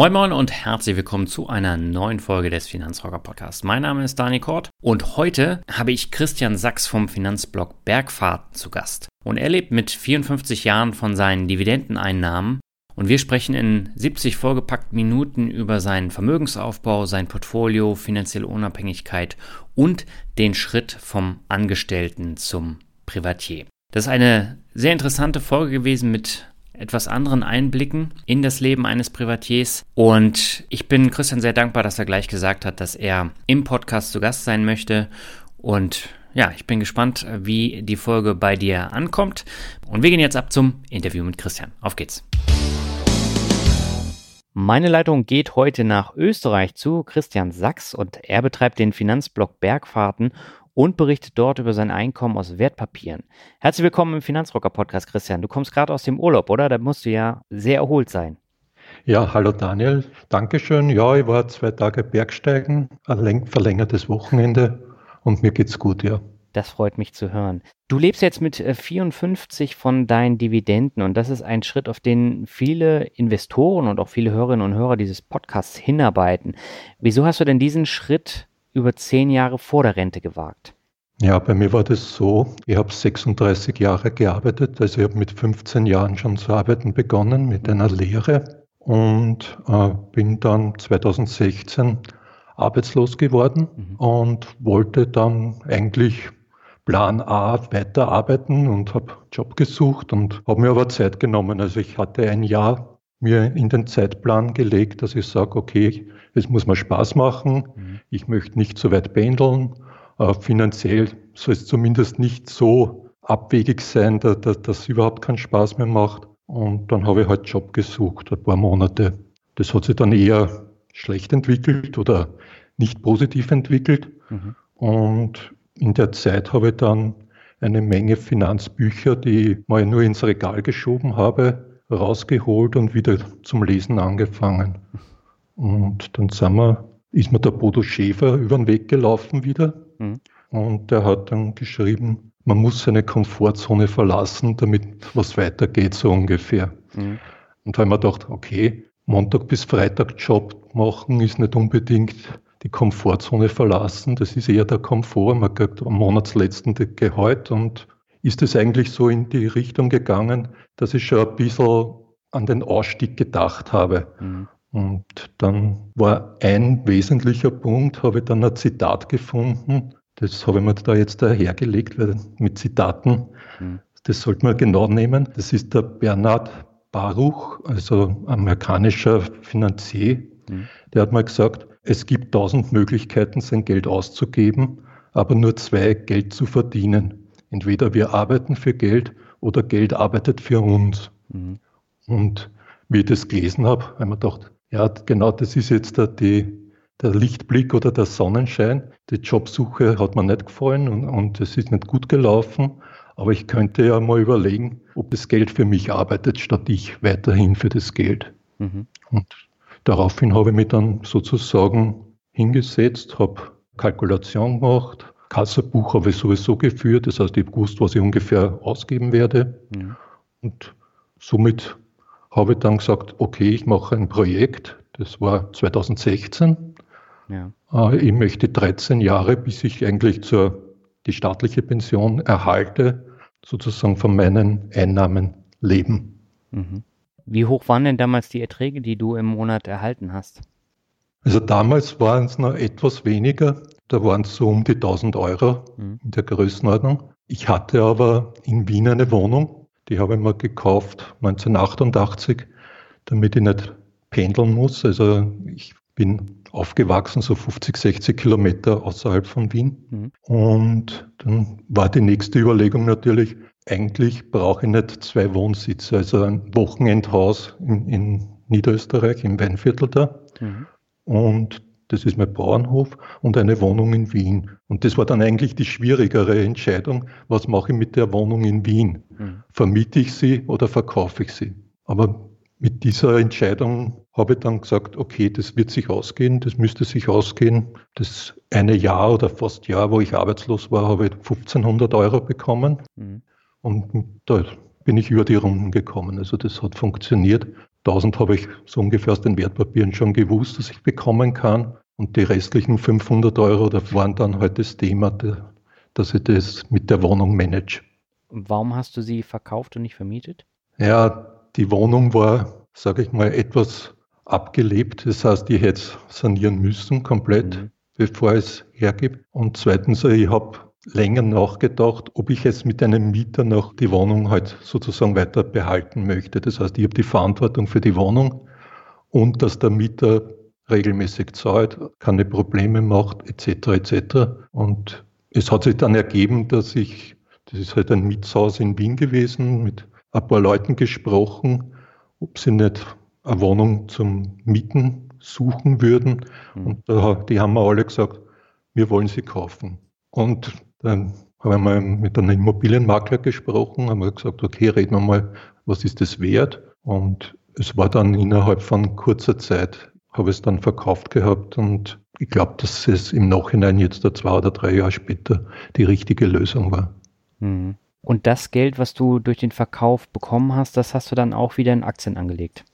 Moin Moin und herzlich willkommen zu einer neuen Folge des Finanzrocker Podcasts. Mein Name ist Dani Kort und heute habe ich Christian Sachs vom Finanzblog Bergfahrten zu Gast. Und er lebt mit 54 Jahren von seinen Dividendeneinnahmen und wir sprechen in 70 vollgepackten Minuten über seinen Vermögensaufbau, sein Portfolio, finanzielle Unabhängigkeit und den Schritt vom Angestellten zum Privatier. Das ist eine sehr interessante Folge gewesen mit etwas anderen Einblicken in das Leben eines Privatiers. Und ich bin Christian sehr dankbar, dass er gleich gesagt hat, dass er im Podcast zu Gast sein möchte. Und ja, ich bin gespannt, wie die Folge bei dir ankommt. Und wir gehen jetzt ab zum Interview mit Christian. Auf geht's. Meine Leitung geht heute nach Österreich zu Christian Sachs und er betreibt den Finanzblock Bergfahrten und berichtet dort über sein Einkommen aus Wertpapieren. Herzlich willkommen im Finanzrocker Podcast, Christian. Du kommst gerade aus dem Urlaub, oder? Da musst du ja sehr erholt sein. Ja, hallo Daniel. Dankeschön. Ja, ich war zwei Tage Bergsteigen, ein verlängertes Wochenende und mir geht's gut, ja. Das freut mich zu hören. Du lebst jetzt mit 54 äh, von deinen Dividenden und das ist ein Schritt, auf den viele Investoren und auch viele Hörerinnen und Hörer dieses Podcasts hinarbeiten. Wieso hast du denn diesen Schritt über zehn Jahre vor der Rente gewagt? Ja, bei mir war das so, ich habe 36 Jahre gearbeitet, also ich habe mit 15 Jahren schon zu arbeiten begonnen mit einer Lehre und äh, bin dann 2016 arbeitslos geworden mhm. und wollte dann eigentlich Plan A weiterarbeiten und habe Job gesucht und habe mir aber Zeit genommen. Also ich hatte ein Jahr mir in den Zeitplan gelegt, dass ich sage, okay, es muss mir Spaß machen, mhm. Ich möchte nicht so weit pendeln, äh, finanziell soll es zumindest nicht so abwegig sein, dass, dass das überhaupt keinen Spaß mehr macht. Und dann habe ich halt Job gesucht, ein paar Monate. Das hat sich dann eher schlecht entwickelt oder nicht positiv entwickelt. Mhm. Und in der Zeit habe ich dann eine Menge Finanzbücher, die ich mal nur ins Regal geschoben habe, rausgeholt und wieder zum Lesen angefangen. Und dann sind wir, ist mir der Bodo Schäfer über den Weg gelaufen wieder. Mhm. Und der hat dann geschrieben, man muss seine Komfortzone verlassen, damit was weitergeht, so ungefähr. Mhm. Und da haben wir gedacht, okay, Montag bis Freitag Job machen ist nicht unbedingt die Komfortzone verlassen. Das ist eher der Komfort. Man kriegt am Monatsletzten Gehalt und ist es eigentlich so in die Richtung gegangen, dass ich schon ein bisschen an den Ausstieg gedacht habe. Mhm. Und dann war ein wesentlicher Punkt, habe ich dann ein Zitat gefunden. Das habe ich mir da jetzt dahergelegt, weil mit Zitaten, mhm. das sollte man genau nehmen. Das ist der Bernhard Baruch, also amerikanischer Finanzier. Mhm. Der hat mal gesagt, es gibt tausend Möglichkeiten, sein Geld auszugeben, aber nur zwei Geld zu verdienen. Entweder wir arbeiten für Geld oder Geld arbeitet für uns. Mhm. Und wie ich das gelesen habe, habe ich mir gedacht, ja, genau das ist jetzt der, die, der Lichtblick oder der Sonnenschein. Die Jobsuche hat mir nicht gefallen und, und es ist nicht gut gelaufen. Aber ich könnte ja mal überlegen, ob das Geld für mich arbeitet, statt ich weiterhin für das Geld. Mhm. Und daraufhin habe ich mich dann sozusagen hingesetzt, habe Kalkulation gemacht, Kassabuch habe ich sowieso geführt, das heißt, ich gewusst, was ich ungefähr ausgeben werde. Ja. Und somit habe ich dann gesagt, okay, ich mache ein Projekt. Das war 2016. Ja. Äh, ich möchte 13 Jahre, bis ich eigentlich zur, die staatliche Pension erhalte, sozusagen von meinen Einnahmen leben. Mhm. Wie hoch waren denn damals die Erträge, die du im Monat erhalten hast? Also damals waren es noch etwas weniger. Da waren es so um die 1000 Euro mhm. in der Größenordnung. Ich hatte aber in Wien eine Wohnung, die habe ich mir gekauft 1988, damit ich nicht pendeln muss. Also ich bin aufgewachsen, so 50, 60 Kilometer außerhalb von Wien. Mhm. Und dann war die nächste Überlegung natürlich, eigentlich brauche ich nicht zwei Wohnsitze, also ein Wochenendhaus in, in Niederösterreich, im Weinviertel da. Mhm. Und das ist mein Bauernhof und eine Wohnung in Wien. Und das war dann eigentlich die schwierigere Entscheidung, was mache ich mit der Wohnung in Wien? Mhm. Vermiete ich sie oder verkaufe ich sie? Aber mit dieser Entscheidung habe ich dann gesagt, okay, das wird sich ausgehen, das müsste sich ausgehen. Das eine Jahr oder fast Jahr, wo ich arbeitslos war, habe ich 1500 Euro bekommen. Mhm. Und da bin ich über die Runden gekommen. Also das hat funktioniert. 1000 habe ich so ungefähr aus den Wertpapieren schon gewusst, dass ich bekommen kann. Und die restlichen 500 Euro, da waren dann halt das Thema, dass ich das mit der Wohnung manage. Warum hast du sie verkauft und nicht vermietet? Ja, die Wohnung war, sage ich mal, etwas abgelebt. Das heißt, ich hätte es sanieren müssen komplett, mhm. bevor es hergibt. Und zweitens, ich habe länger nachgedacht, ob ich es mit einem Mieter noch die Wohnung halt sozusagen weiter behalten möchte. Das heißt, ich habe die Verantwortung für die Wohnung und dass der Mieter regelmäßig zahlt, keine Probleme macht, etc. etc. Und es hat sich dann ergeben, dass ich, das ist halt ein Mietshaus in Wien gewesen, mit ein paar Leuten gesprochen, ob sie nicht eine Wohnung zum Mieten suchen würden. Mhm. Und da, die haben mir alle gesagt, wir wollen sie kaufen. Und dann habe ich mal mit einem Immobilienmakler gesprochen, haben wir gesagt, okay, reden wir mal, was ist das wert? Und es war dann innerhalb von kurzer Zeit, habe ich es dann verkauft gehabt und ich glaube, dass es im Nachhinein jetzt zwei oder drei Jahre später die richtige Lösung war. Mhm. Und das Geld, was du durch den Verkauf bekommen hast, das hast du dann auch wieder in Aktien angelegt?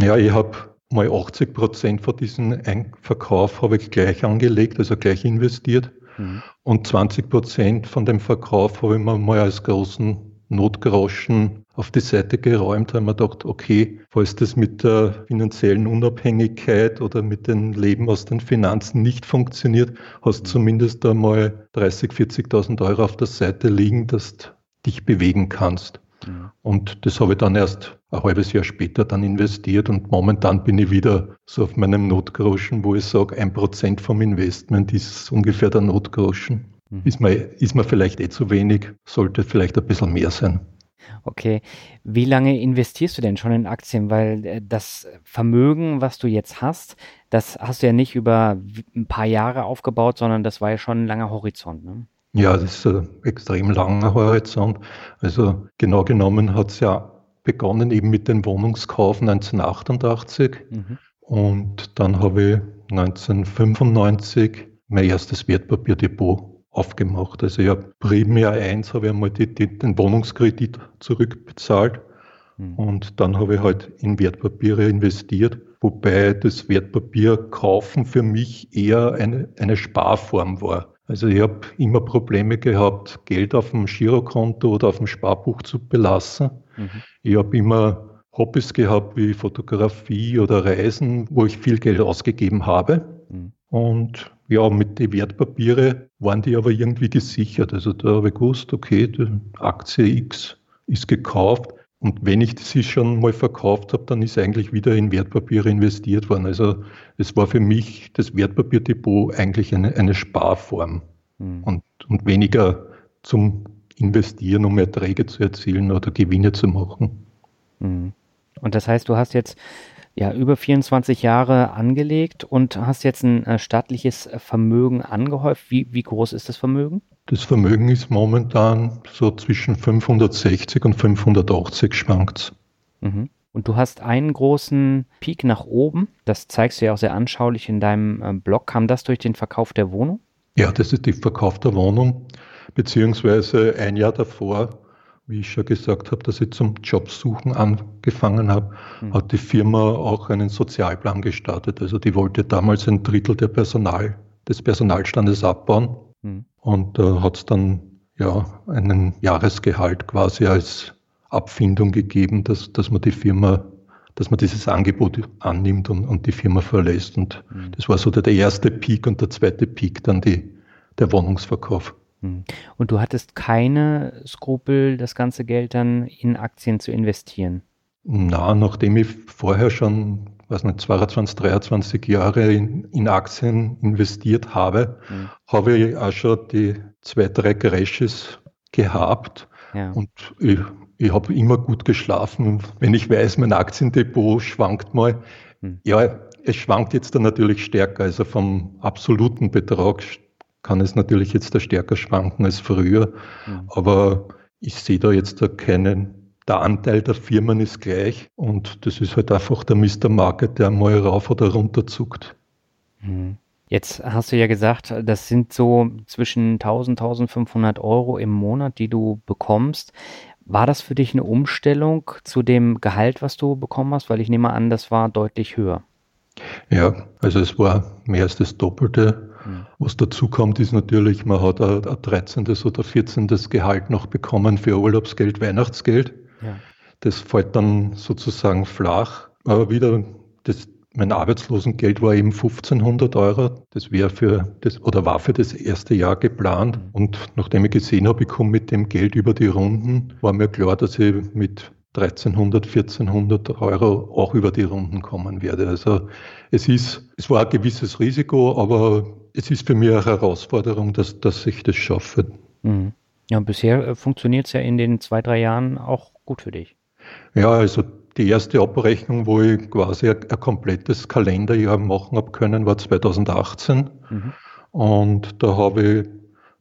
Ja, ich habe mal 80 Prozent von diesem Verkauf habe ich gleich angelegt, also gleich investiert. Mhm. Und 20 Prozent von dem Verkauf habe ich mir mal als großen Notgroschen auf die Seite geräumt, weil man gedacht, okay, falls das mit der finanziellen Unabhängigkeit oder mit dem Leben aus den Finanzen nicht funktioniert, hast du zumindest einmal 30, 40.000 Euro auf der Seite liegen, dass du dich bewegen kannst. Ja. Und das habe ich dann erst ein halbes Jahr später dann investiert und momentan bin ich wieder so auf meinem Notgroschen, wo ich sage, ein Prozent vom Investment ist ungefähr der Notgroschen. Mhm. Ist, mir, ist mir vielleicht eh zu wenig, sollte vielleicht ein bisschen mehr sein. Okay. Wie lange investierst du denn schon in Aktien? Weil äh, das Vermögen, was du jetzt hast, das hast du ja nicht über ein paar Jahre aufgebaut, sondern das war ja schon ein langer Horizont. Ne? Ja, das ist ein extrem langer Horizont. Also genau genommen hat es ja begonnen eben mit dem Wohnungskauf 1988 mhm. und dann habe ich 1995 mein erstes Wertpapierdepot aufgemacht. Also ich habe primär eins, habe ich einmal die, die, den Wohnungskredit zurückbezahlt mhm. und dann habe ich halt in Wertpapiere investiert, wobei das Wertpapier kaufen für mich eher eine, eine Sparform war. Also ich habe immer Probleme gehabt, Geld auf dem Girokonto oder auf dem Sparbuch zu belassen. Mhm. Ich habe immer Hobbys gehabt wie Fotografie oder Reisen, wo ich viel Geld ausgegeben habe. Mhm. Und ja, mit den Wertpapiere waren die aber irgendwie gesichert. Also da habe ich gewusst, okay, die Aktie X ist gekauft. Und wenn ich sie schon mal verkauft habe, dann ist eigentlich wieder in Wertpapiere investiert worden. Also es war für mich das Wertpapierdepot eigentlich eine, eine Sparform mhm. und, und weniger zum Investieren, um Erträge zu erzielen oder Gewinne zu machen. Mhm. Und das heißt, du hast jetzt ja über 24 Jahre angelegt und hast jetzt ein äh, staatliches Vermögen angehäuft. Wie, wie groß ist das Vermögen? Das Vermögen ist momentan so zwischen 560 und 580 schwankt. Mhm. Und du hast einen großen Peak nach oben. Das zeigst du ja auch sehr anschaulich in deinem äh, Blog. Kam das durch den Verkauf der Wohnung? Ja, das ist der Verkauf der Wohnung. Beziehungsweise ein Jahr davor, wie ich schon gesagt habe, dass ich zum Jobsuchen angefangen habe, mhm. hat die Firma auch einen Sozialplan gestartet. Also die wollte damals ein Drittel der Personal, des Personalstandes abbauen. Mhm. Und da äh, hat es dann ja einen Jahresgehalt quasi als Abfindung gegeben, dass, dass man die Firma, dass man dieses Angebot annimmt und, und die Firma verlässt. Und mhm. das war so der, der erste Peak und der zweite Peak dann die, der Wohnungsverkauf. Mhm. Und du hattest keine Skrupel, das ganze Geld dann in Aktien zu investieren? Na, nachdem ich vorher schon, weiß nicht, 22, 23 Jahre in, in Aktien investiert habe, mhm. habe ich auch schon die zwei, drei Crashes gehabt. Ja. Und ich, ich habe immer gut geschlafen. Wenn ich weiß, mein Aktiendepot schwankt mal, mhm. ja, es schwankt jetzt dann natürlich stärker. Also vom absoluten Betrag kann es natürlich jetzt da stärker schwanken als früher. Mhm. Aber ich sehe da jetzt da keinen der Anteil der Firmen ist gleich und das ist halt einfach der Mr. Market, der mal rauf oder runter zuckt. Mhm. Jetzt hast du ja gesagt, das sind so zwischen 1000, 1500 Euro im Monat, die du bekommst. War das für dich eine Umstellung zu dem Gehalt, was du bekommen hast? Weil ich nehme an, das war deutlich höher. Ja, also es war mehr als das Doppelte. Mhm. Was dazu kommt, ist natürlich, man hat ein, ein 13. oder 14. Gehalt noch bekommen für Urlaubsgeld, Weihnachtsgeld. Das fällt dann sozusagen flach. Aber wieder, das, mein Arbeitslosengeld war eben 1500 Euro. Das wäre für das oder war für das erste Jahr geplant. Mhm. Und nachdem ich gesehen habe, ich komme mit dem Geld über die Runden, war mir klar, dass ich mit 1300, 1400 Euro auch über die Runden kommen werde. Also es ist, es war ein gewisses Risiko, aber es ist für mich eine Herausforderung, dass, dass ich das schaffe. Mhm. Ja, bisher äh, funktioniert es ja in den zwei, drei Jahren auch gut für dich. Ja, also die erste Abrechnung, wo ich quasi ein, ein komplettes Kalenderjahr machen habe können, war 2018. Mhm. Und da habe ich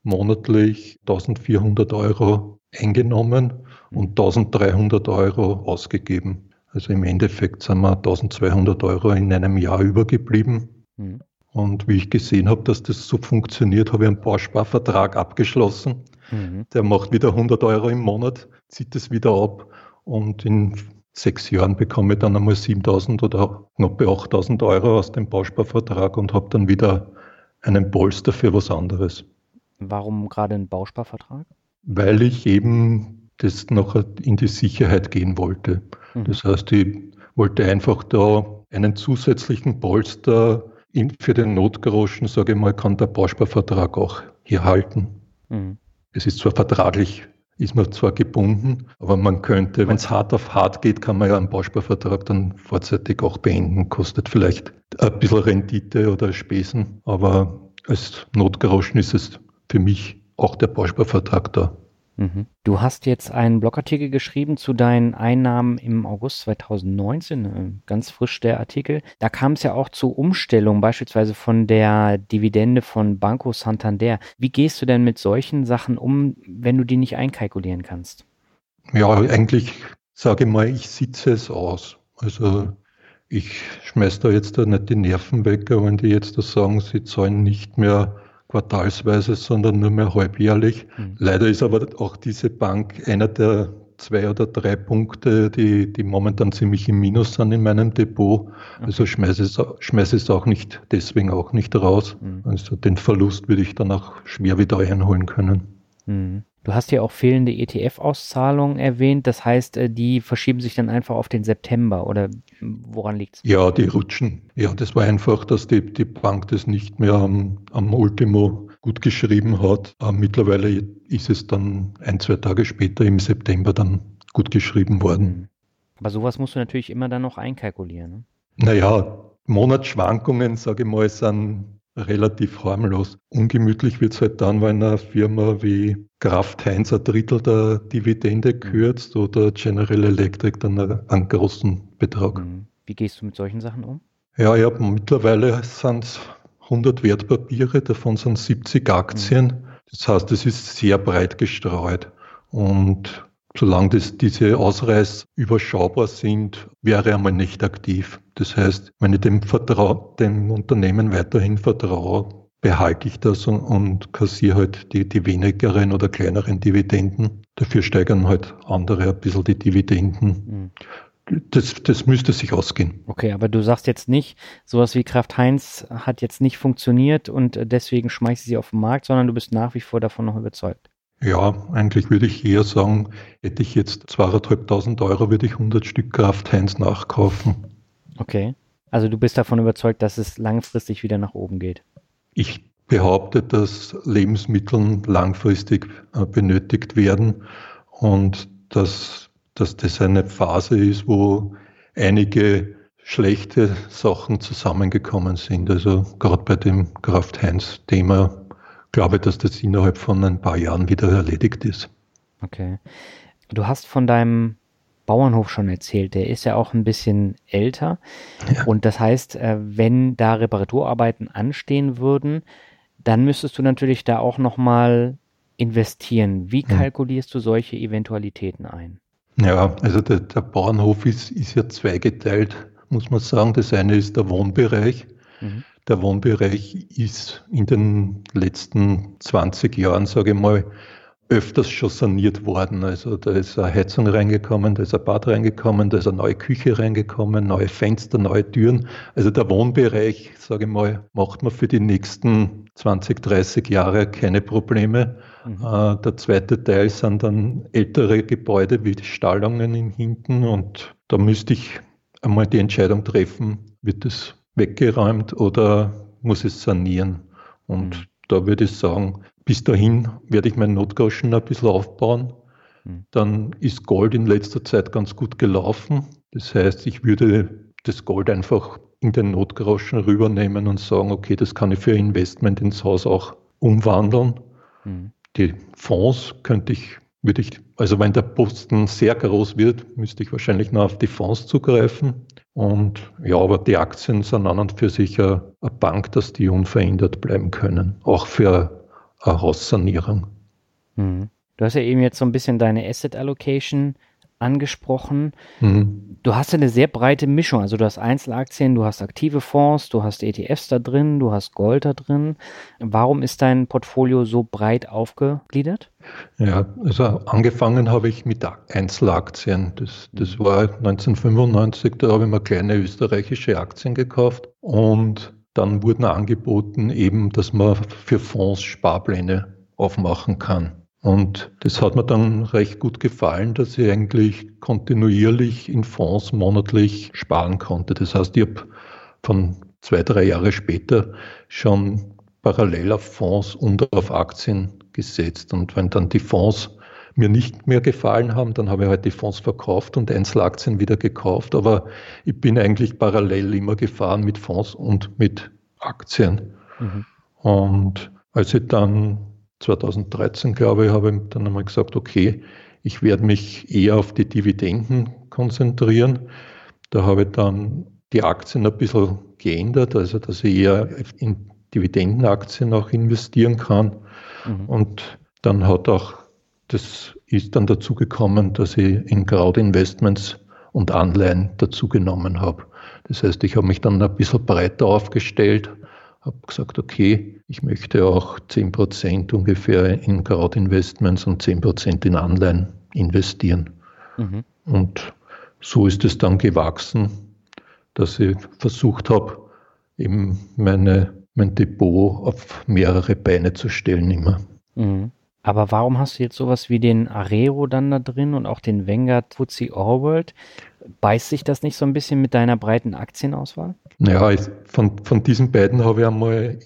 monatlich 1400 Euro eingenommen und 1300 Euro ausgegeben. Also im Endeffekt sind wir 1200 Euro in einem Jahr übergeblieben. Mhm. Und wie ich gesehen habe, dass das so funktioniert, habe ich einen Bausparvertrag abgeschlossen. Mhm. Der macht wieder 100 Euro im Monat, zieht es wieder ab und in sechs Jahren bekomme ich dann einmal 7000 oder knapp 8000 Euro aus dem Bausparvertrag und habe dann wieder einen Polster für was anderes. Warum gerade ein Bausparvertrag? Weil ich eben das noch in die Sicherheit gehen wollte. Mhm. Das heißt, ich wollte einfach da einen zusätzlichen Polster für den Notgroschen, sage ich mal, kann der Bausparvertrag auch hier halten. Mhm. Es ist zwar vertraglich, ist man zwar gebunden, aber man könnte, wenn es hart auf hart geht, kann man ja einen Bausparvertrag dann vorzeitig auch beenden. Kostet vielleicht ein bisschen Rendite oder Spesen, aber als Notgroschen ist es für mich auch der Bausparvertrag da. Mhm. Du hast jetzt einen Blogartikel geschrieben zu deinen Einnahmen im August 2019, äh, ganz frisch der Artikel. Da kam es ja auch zu Umstellungen, beispielsweise von der Dividende von Banco Santander. Wie gehst du denn mit solchen Sachen um, wenn du die nicht einkalkulieren kannst? Ja, eigentlich sage ich mal, ich sitze es aus. Also ich schmeiße da jetzt da nicht die Nerven weg, wenn die jetzt da sagen, sie zahlen nicht mehr quartalsweise, sondern nur mehr halbjährlich. Mhm. Leider ist aber auch diese Bank einer der zwei oder drei Punkte, die, die momentan ziemlich im Minus sind in meinem Depot. Okay. Also schmeiße es, schmeiße es auch nicht, deswegen auch nicht raus. Mhm. Also den Verlust würde ich dann auch schwer wieder einholen können. Mhm. Du hast ja auch fehlende ETF-Auszahlungen erwähnt. Das heißt, äh, die verschieben sich dann einfach auf den September oder woran liegt es? Ja, die rutschen. Ja, das war einfach, dass die, die Bank das nicht mehr am, am Ultimo gut geschrieben hat. Mittlerweile ist es dann ein, zwei Tage später im September dann gut geschrieben worden. Mhm. Aber sowas musst du natürlich immer dann noch einkalkulieren. Ne? Naja, Monatsschwankungen, sage ich mal, sind relativ harmlos. Ungemütlich wird es halt dann, wenn eine Firma wie Kraft Heinz ein Drittel der Dividende mhm. kürzt oder General Electric dann einen großen Betrag. Mhm. Wie gehst du mit solchen Sachen um? Ja, ich habe mittlerweile sind es 100 Wertpapiere, davon sind 70 Aktien. Mhm. Das heißt, es ist sehr breit gestreut. Und solange das, diese Ausreiß überschaubar sind, wäre einmal nicht aktiv. Das heißt, wenn ich dem, Vertrau, dem Unternehmen weiterhin vertraue, behalte ich das und, und kassiere halt die, die wenigeren oder kleineren Dividenden. Dafür steigern halt andere ein bisschen die Dividenden. Mhm. Das, das müsste sich ausgehen. Okay, aber du sagst jetzt nicht, sowas wie Kraft Heinz hat jetzt nicht funktioniert und deswegen schmeißt sie auf den Markt, sondern du bist nach wie vor davon noch überzeugt. Ja, eigentlich würde ich eher sagen, hätte ich jetzt 2.500 Euro, würde ich 100 Stück Kraft Heinz nachkaufen. Okay. Also du bist davon überzeugt, dass es langfristig wieder nach oben geht? Ich behaupte, dass Lebensmittel langfristig äh, benötigt werden und dass, dass das eine Phase ist, wo einige schlechte Sachen zusammengekommen sind. Also gerade bei dem Kraft-Heinz-Thema glaube dass das innerhalb von ein paar Jahren wieder erledigt ist. Okay. Du hast von deinem Bauernhof schon erzählt, der ist ja auch ein bisschen älter. Ja. Und das heißt, äh, wenn da Reparaturarbeiten anstehen würden, dann müsstest du natürlich da auch nochmal investieren. Wie hm. kalkulierst du solche Eventualitäten ein? Ja, also der, der Bauernhof ist, ist ja zweigeteilt, muss man sagen. Das eine ist der Wohnbereich. Mhm. Der Wohnbereich ist in den letzten 20 Jahren, sage ich mal, öfters schon saniert worden. Also da ist eine Heizung reingekommen, da ist ein Bad reingekommen, da ist eine neue Küche reingekommen, neue Fenster, neue Türen. Also der Wohnbereich, sage ich mal, macht man für die nächsten 20, 30 Jahre keine Probleme. Mhm. Äh, der zweite Teil sind dann ältere Gebäude wie die Stallungen in hinten und da müsste ich einmal die Entscheidung treffen, wird es weggeräumt oder muss es sanieren? Und mhm. da würde ich sagen, bis dahin werde ich meinen Notgroschen ein bisschen aufbauen. Mhm. Dann ist Gold in letzter Zeit ganz gut gelaufen. Das heißt, ich würde das Gold einfach in den Notgroschen rübernehmen und sagen, okay, das kann ich für Investment ins Haus auch umwandeln. Mhm. Die Fonds könnte ich, würde ich, also wenn der Posten sehr groß wird, müsste ich wahrscheinlich noch auf die Fonds zugreifen. Und ja, aber die Aktien sind an und für sich eine, Bank, dass die unverändert bleiben können, auch für eine Haussanierung. Mhm. Du hast ja eben jetzt so ein bisschen deine Asset Allocation angesprochen. Mhm. Du hast ja eine sehr breite Mischung. Also du hast Einzelaktien, du hast aktive Fonds, du hast ETFs da drin, du hast Gold da drin. Warum ist dein Portfolio so breit aufgegliedert? Ja, also angefangen habe ich mit Einzelaktien. Das, das war 1995, da habe ich mir kleine österreichische Aktien gekauft und dann wurden angeboten eben, dass man für Fonds Sparpläne aufmachen kann. Und das hat mir dann recht gut gefallen, dass ich eigentlich kontinuierlich in Fonds monatlich sparen konnte. Das heißt, ich habe von zwei, drei Jahre später schon parallel auf Fonds und auf Aktien gesetzt. Und wenn dann die Fonds mir nicht mehr gefallen haben, dann habe ich halt die Fonds verkauft und Einzelaktien wieder gekauft. Aber ich bin eigentlich parallel immer gefahren mit Fonds und mit Aktien. Mhm. Und als ich dann 2013, glaube ich, habe ich dann einmal gesagt, okay, ich werde mich eher auf die Dividenden konzentrieren. Da habe ich dann die Aktien ein bisschen geändert, also dass ich eher in Dividendenaktien auch investieren kann. Mhm. Und dann hat auch, das ist dann dazu gekommen, dass ich in Crowd-Investments und Anleihen dazu genommen habe. Das heißt, ich habe mich dann ein bisschen breiter aufgestellt, habe gesagt, okay, ich möchte auch 10% ungefähr in Crowd-Investments und 10% in Anleihen investieren. Mhm. Und so ist es dann gewachsen, dass ich versucht habe, eben meine, mein Depot auf mehrere Beine zu stellen immer. Mhm. Aber warum hast du jetzt sowas wie den Arero dann da drin und auch den Vanguard FTSE Allworld? Beißt sich das nicht so ein bisschen mit deiner breiten Aktienauswahl? Ja, von, von diesen beiden habe ich einmal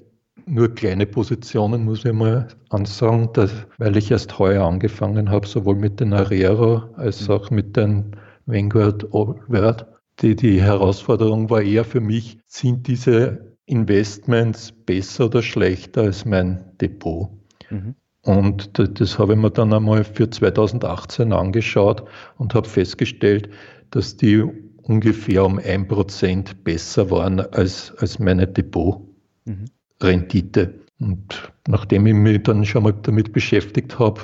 nur kleine Positionen, muss ich mal ansagen, dass, weil ich erst heuer angefangen habe, sowohl mit den Arero als mhm. auch mit den Vanguard Allworld. Die, die Herausforderung war eher für mich, sind diese Investments besser oder schlechter als mein Depot? Mhm. Und das habe ich mir dann einmal für 2018 angeschaut und habe festgestellt, dass die ungefähr um ein Prozent besser waren als, als meine Depotrendite. Mhm. Und nachdem ich mich dann schon mal damit beschäftigt habe,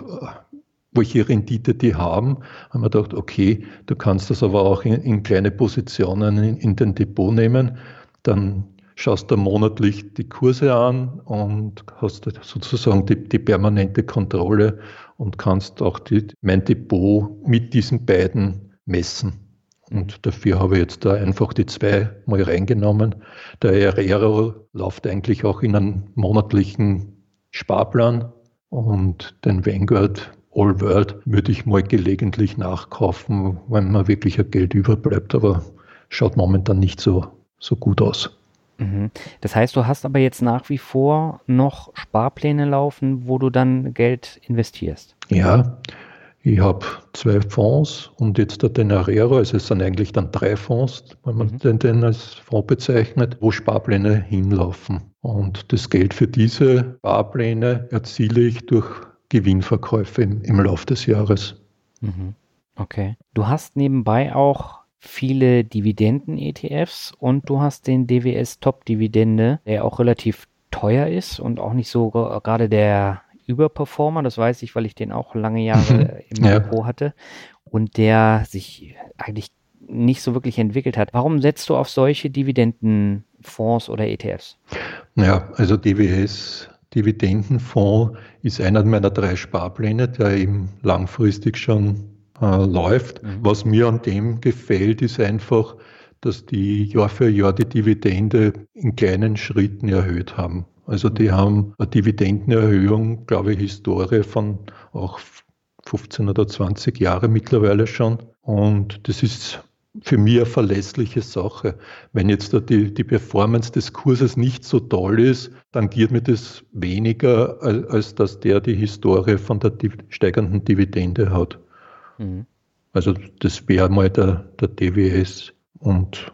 welche Rendite die haben, haben wir gedacht, okay, du kannst das aber auch in, in kleine Positionen in, in den Depot nehmen. Dann schaust du monatlich die Kurse an und hast sozusagen die, die permanente Kontrolle und kannst auch die, mein Depot mit diesen beiden messen. Und dafür habe ich jetzt da einfach die zwei mal reingenommen. Der Herrero läuft eigentlich auch in einen monatlichen Sparplan Und den Vanguard All World würde ich mal gelegentlich nachkaufen, wenn mir wirklich ein Geld überbleibt, aber schaut momentan nicht so, so gut aus. Mhm. Das heißt, du hast aber jetzt nach wie vor noch Sparpläne laufen, wo du dann Geld investierst. Ja, ich habe zwei Fonds und jetzt der Tenarero, also es sind eigentlich dann drei Fonds, wenn man mhm. den, den als Fonds bezeichnet, wo Sparpläne hinlaufen. Und das Geld für diese Sparpläne erziele ich durch Gewinnverkäufe im, im Laufe des Jahres. Mhm. Okay. Du hast nebenbei auch viele Dividenden-ETFs und du hast den DWS Top-Dividende, der auch relativ teuer ist und auch nicht so gerade der Überperformer, das weiß ich, weil ich den auch lange Jahre im ja. Depot hatte und der sich eigentlich nicht so wirklich entwickelt hat. Warum setzt du auf solche Dividendenfonds oder ETFs? Ja, also DWS Dividendenfonds ist einer meiner drei Sparpläne, der eben langfristig schon äh, läuft. Mhm. Was mir an dem gefällt, ist einfach, dass die Jahr für Jahr die Dividende in kleinen Schritten erhöht haben. Also die mhm. haben eine Dividendenerhöhung, glaube ich, Historie von auch 15 oder 20 Jahre mittlerweile schon. Und das ist für mich eine verlässliche Sache. Wenn jetzt die, die Performance des Kurses nicht so toll ist, dann geht mir das weniger, als, als dass der die Historie von der steigenden Dividende hat. Mhm. Also das wäre mal der, der DWS. Und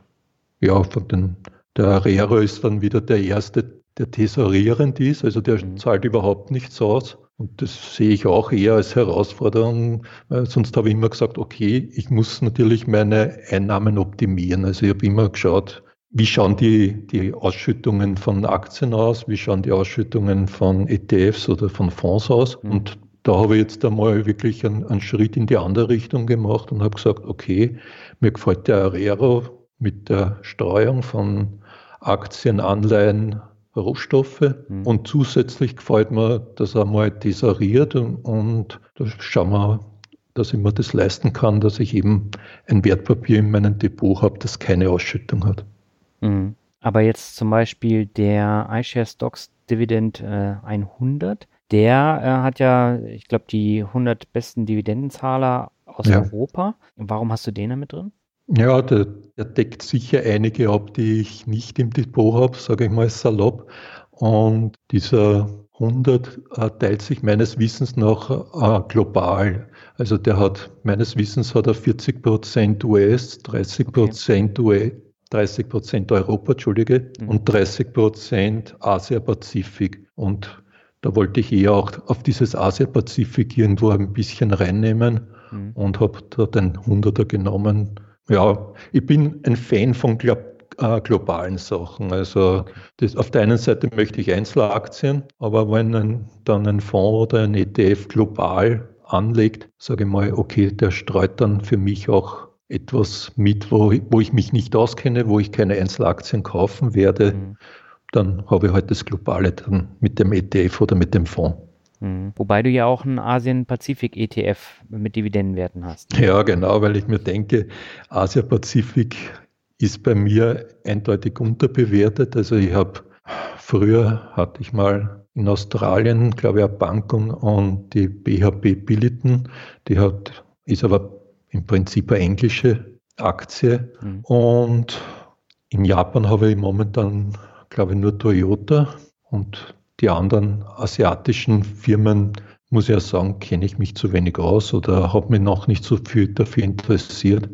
ja, von den, der Arero ist dann wieder der erste, der tesorierend ist, also der mhm. zahlt überhaupt nichts aus. Und das sehe ich auch eher als Herausforderung. Sonst habe ich immer gesagt, okay, ich muss natürlich meine Einnahmen optimieren. Also ich habe immer geschaut, wie schauen die, die Ausschüttungen von Aktien aus, wie schauen die Ausschüttungen von ETFs oder von Fonds aus. Mhm. Und da habe ich jetzt einmal wirklich einen, einen, Schritt in die andere Richtung gemacht und habe gesagt, okay, mir gefällt der Arero mit der Streuung von Aktien, Anleihen, Rohstoffe mhm. und zusätzlich gefällt mir, dass er mal tesoriert und, und da schauen wir, dass ich mir das leisten kann, dass ich eben ein Wertpapier in meinem Depot habe, das keine Ausschüttung hat. Mhm. Aber jetzt zum Beispiel der iShare Stocks Dividend äh, 100, der äh, hat ja, ich glaube, die 100 besten Dividendenzahler aus ja. Europa. Warum hast du den da mit drin? Ja, der, der, deckt sicher einige ab, die ich nicht im Depot habe, sage ich mal salopp. Und dieser 100 äh, teilt sich meines Wissens nach äh, global. Also der hat, meines Wissens hat er 40 Prozent US, 30 Prozent okay. 30 Prozent Europa, Entschuldige, mhm. und 30 Prozent Asia-Pazifik. Und da wollte ich eher auch auf dieses Asia-Pazifik irgendwo ein bisschen reinnehmen mhm. und habe da den 100er genommen. Ja, ich bin ein Fan von äh, globalen Sachen. Also das, auf der einen Seite möchte ich Einzelaktien, aber wenn ein, dann ein Fonds oder ein ETF global anlegt, sage ich mal, okay, der streut dann für mich auch etwas mit, wo, wo ich mich nicht auskenne, wo ich keine Einzelaktien kaufen werde. Mhm dann habe ich halt das Globale dann mit dem ETF oder mit dem Fonds. Mhm. Wobei du ja auch einen Asien-Pazifik-ETF mit Dividendenwerten hast. Ja, genau, weil ich mir denke, Asia-Pazifik ist bei mir eindeutig unterbewertet. Also ich habe früher hatte ich mal in Australien, glaube ich, eine Bank und die BHP Billiton, die hat, ist aber im Prinzip eine englische Aktie. Mhm. Und in Japan habe ich momentan glaube nur Toyota und die anderen asiatischen Firmen, muss ich ja sagen, kenne ich mich zu wenig aus oder habe mich noch nicht so viel dafür interessiert.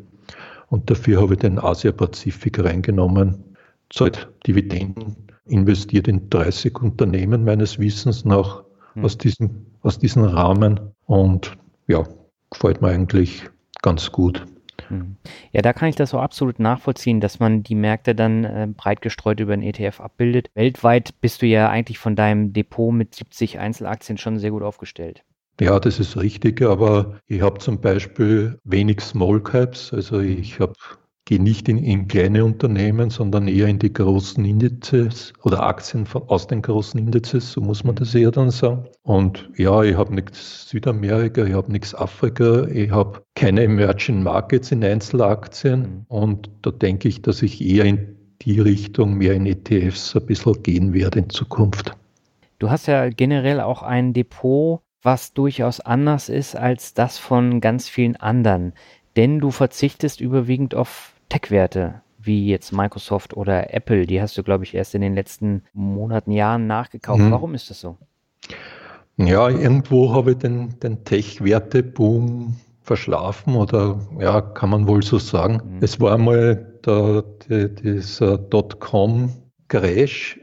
Und dafür habe ich den Asia-Pazifik reingenommen, zahlt Dividenden, investiert in 30 Unternehmen meines Wissens nach mhm. aus, diesem, aus diesem Rahmen. Und ja, gefällt mir eigentlich ganz gut. Hm. Ja, da kann ich das so absolut nachvollziehen, dass man die Märkte dann äh, breit gestreut über einen ETF abbildet. Weltweit bist du ja eigentlich von deinem Depot mit 70 Einzelaktien schon sehr gut aufgestellt. Ja, das ist richtig, aber ich habe zum Beispiel wenig Small Caps. Also ich habe gehe nicht in, in, kleine Unternehmen, sondern eher in die großen Indizes oder Aktien von, aus den großen Indizes, so muss man das eher dann sagen. Und ja, ich habe nichts Südamerika, ich habe nichts Afrika, ich habe keine Emerging Markets in Einzelaktien mhm. und da denke ich, dass ich eher in die Richtung mehr in ETFs ein bisschen gehen werde in Zukunft. Du hast ja generell auch ein Depot, was durchaus anders ist als das von ganz vielen anderen, denn du verzichtest überwiegend auf Tech-Werte wie jetzt Microsoft oder Apple. Die hast du, glaube ich, erst in den letzten Monaten, Jahren nachgekauft. Hm. Warum ist das so? Ja, irgendwo habe ich den, den Tech-Werte-Boom verschlafen oder ja, kann man wohl so sagen. Mhm. Es war mal der, der, dieser Dotcom-Crash,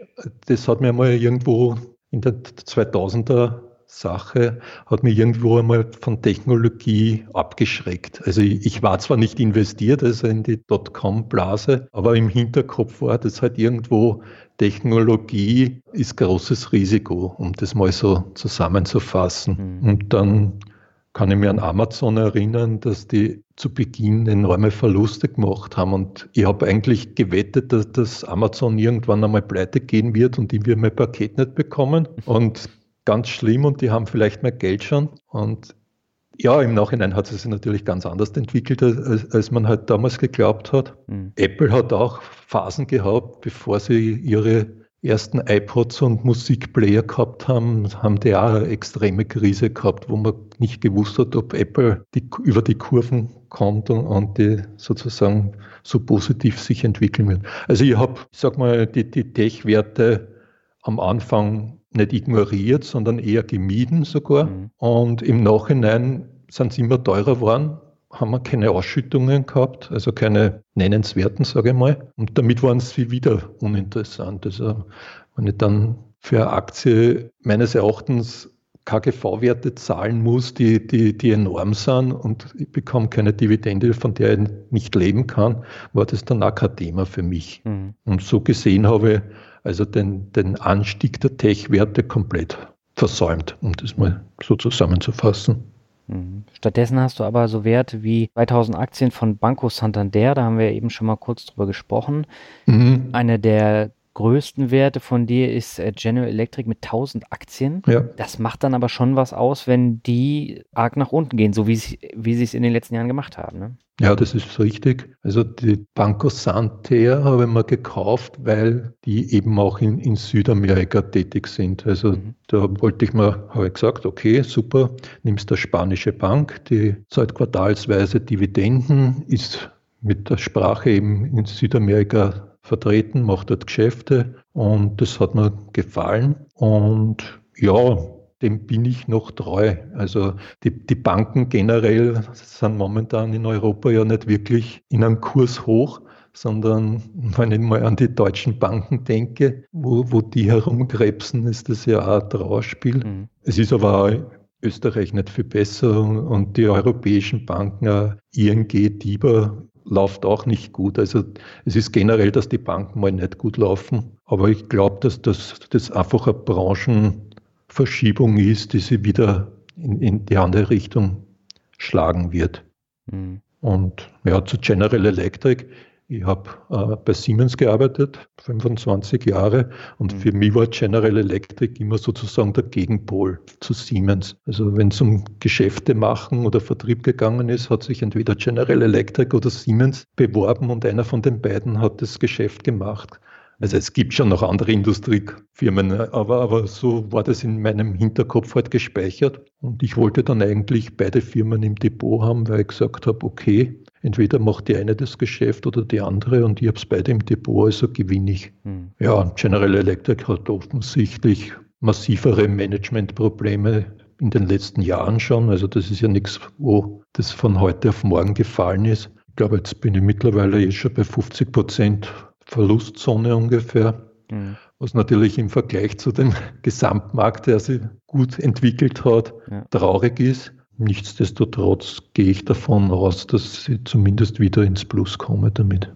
das hat mir mal irgendwo in der 2000er Sache hat mich irgendwo einmal von Technologie abgeschreckt. Also ich, ich war zwar nicht investiert, also in die Dotcom-Blase, aber im Hinterkopf war das halt irgendwo Technologie ist großes Risiko, um das mal so zusammenzufassen. Mhm. Und dann kann ich mir an Amazon erinnern, dass die zu Beginn enorme Verluste gemacht haben. Und ich habe eigentlich gewettet, dass, dass Amazon irgendwann einmal pleite gehen wird und die wir mein Paket nicht bekommen. Und ganz schlimm und die haben vielleicht mehr Geld schon. Und ja, im Nachhinein hat es sich natürlich ganz anders entwickelt, als, als man halt damals geglaubt hat. Mhm. Apple hat auch Phasen gehabt, bevor sie ihre ersten iPods und Musikplayer gehabt haben, haben die auch eine extreme Krise gehabt, wo man nicht gewusst hat, ob Apple die, über die Kurven kommt und, und, die sozusagen so positiv sich entwickeln wird. Also ich habe, ich sag mal, die, die Tech-Werte am Anfang nicht ignoriert, sondern eher gemieden sogar. Mhm. Und im Nachhinein sind sie immer teurer geworden, haben wir keine Ausschüttungen gehabt, also keine nennenswerten, sage ich mal. Und damit waren sie wieder uninteressant. Also wenn ich dann für eine Aktie meines Erachtens KGV-Werte zahlen muss, die, die, die enorm sind und ich bekomme keine Dividende, von der ich nicht leben kann, war das dann auch kein Thema für mich. Mhm. Und so gesehen habe ich also den, den Anstieg der Tech-Werte komplett versäumt, um das mal so zusammenzufassen. Mhm. Stattdessen hast du aber so Werte wie 2000 Aktien von Banco Santander, da haben wir eben schon mal kurz drüber gesprochen. Mhm. Eine der größten Werte von dir ist äh, General Electric mit 1000 Aktien. Ja. Das macht dann aber schon was aus, wenn die arg nach unten gehen, so wie sie, wie es in den letzten Jahren gemacht haben. Ne? Ja, das ist richtig. Also die Banco Santander habe ich mir gekauft, weil die eben auch in, in Südamerika tätig sind. Also mhm. da wollte ich mir, habe ich gesagt, okay, super, nimmst der spanische Bank, die zahlt quartalsweise Dividenden, ist mit der Sprache eben in Südamerika vertreten, macht dort Geschäfte und das hat mir gefallen. Und ja, dem bin ich noch treu. Also die, die Banken generell sind momentan in Europa ja nicht wirklich in einem Kurs hoch, sondern wenn ich mal an die deutschen Banken denke, wo, wo die herumkrebsen, ist das ja auch ein Trauerspiel. Mhm. Es ist aber auch Österreich nicht viel besser und die europäischen Banken, ING, DIBA, läuft auch nicht gut. Also es ist generell, dass die Banken mal nicht gut laufen. Aber ich glaube, dass das, das einfach eine Branchenverschiebung ist, die sie wieder in, in die andere Richtung schlagen wird. Mhm. Und ja, zu General Electric. Ich habe äh, bei Siemens gearbeitet, 25 Jahre, und mhm. für mich war General Electric immer sozusagen der Gegenpol zu Siemens. Also wenn es um Geschäfte machen oder Vertrieb gegangen ist, hat sich entweder General Electric oder Siemens beworben und einer von den beiden hat das Geschäft gemacht. Also es gibt schon noch andere Industriefirmen, aber, aber so war das in meinem Hinterkopf halt gespeichert. Und ich wollte dann eigentlich beide Firmen im Depot haben, weil ich gesagt habe, okay, Entweder macht die eine das Geschäft oder die andere und ich habe es beide im Depot, also gewinne ich. Hm. Ja, General Electric hat offensichtlich massivere Managementprobleme in den letzten Jahren schon. Also das ist ja nichts, wo das von heute auf morgen gefallen ist. Ich glaube, jetzt bin ich mittlerweile eh schon bei 50 Prozent Verlustzone ungefähr. Mhm. Was natürlich im Vergleich zu dem Gesamtmarkt, der sich gut entwickelt hat, ja. traurig ist. Nichtsdestotrotz gehe ich davon aus, dass sie zumindest wieder ins Plus komme damit.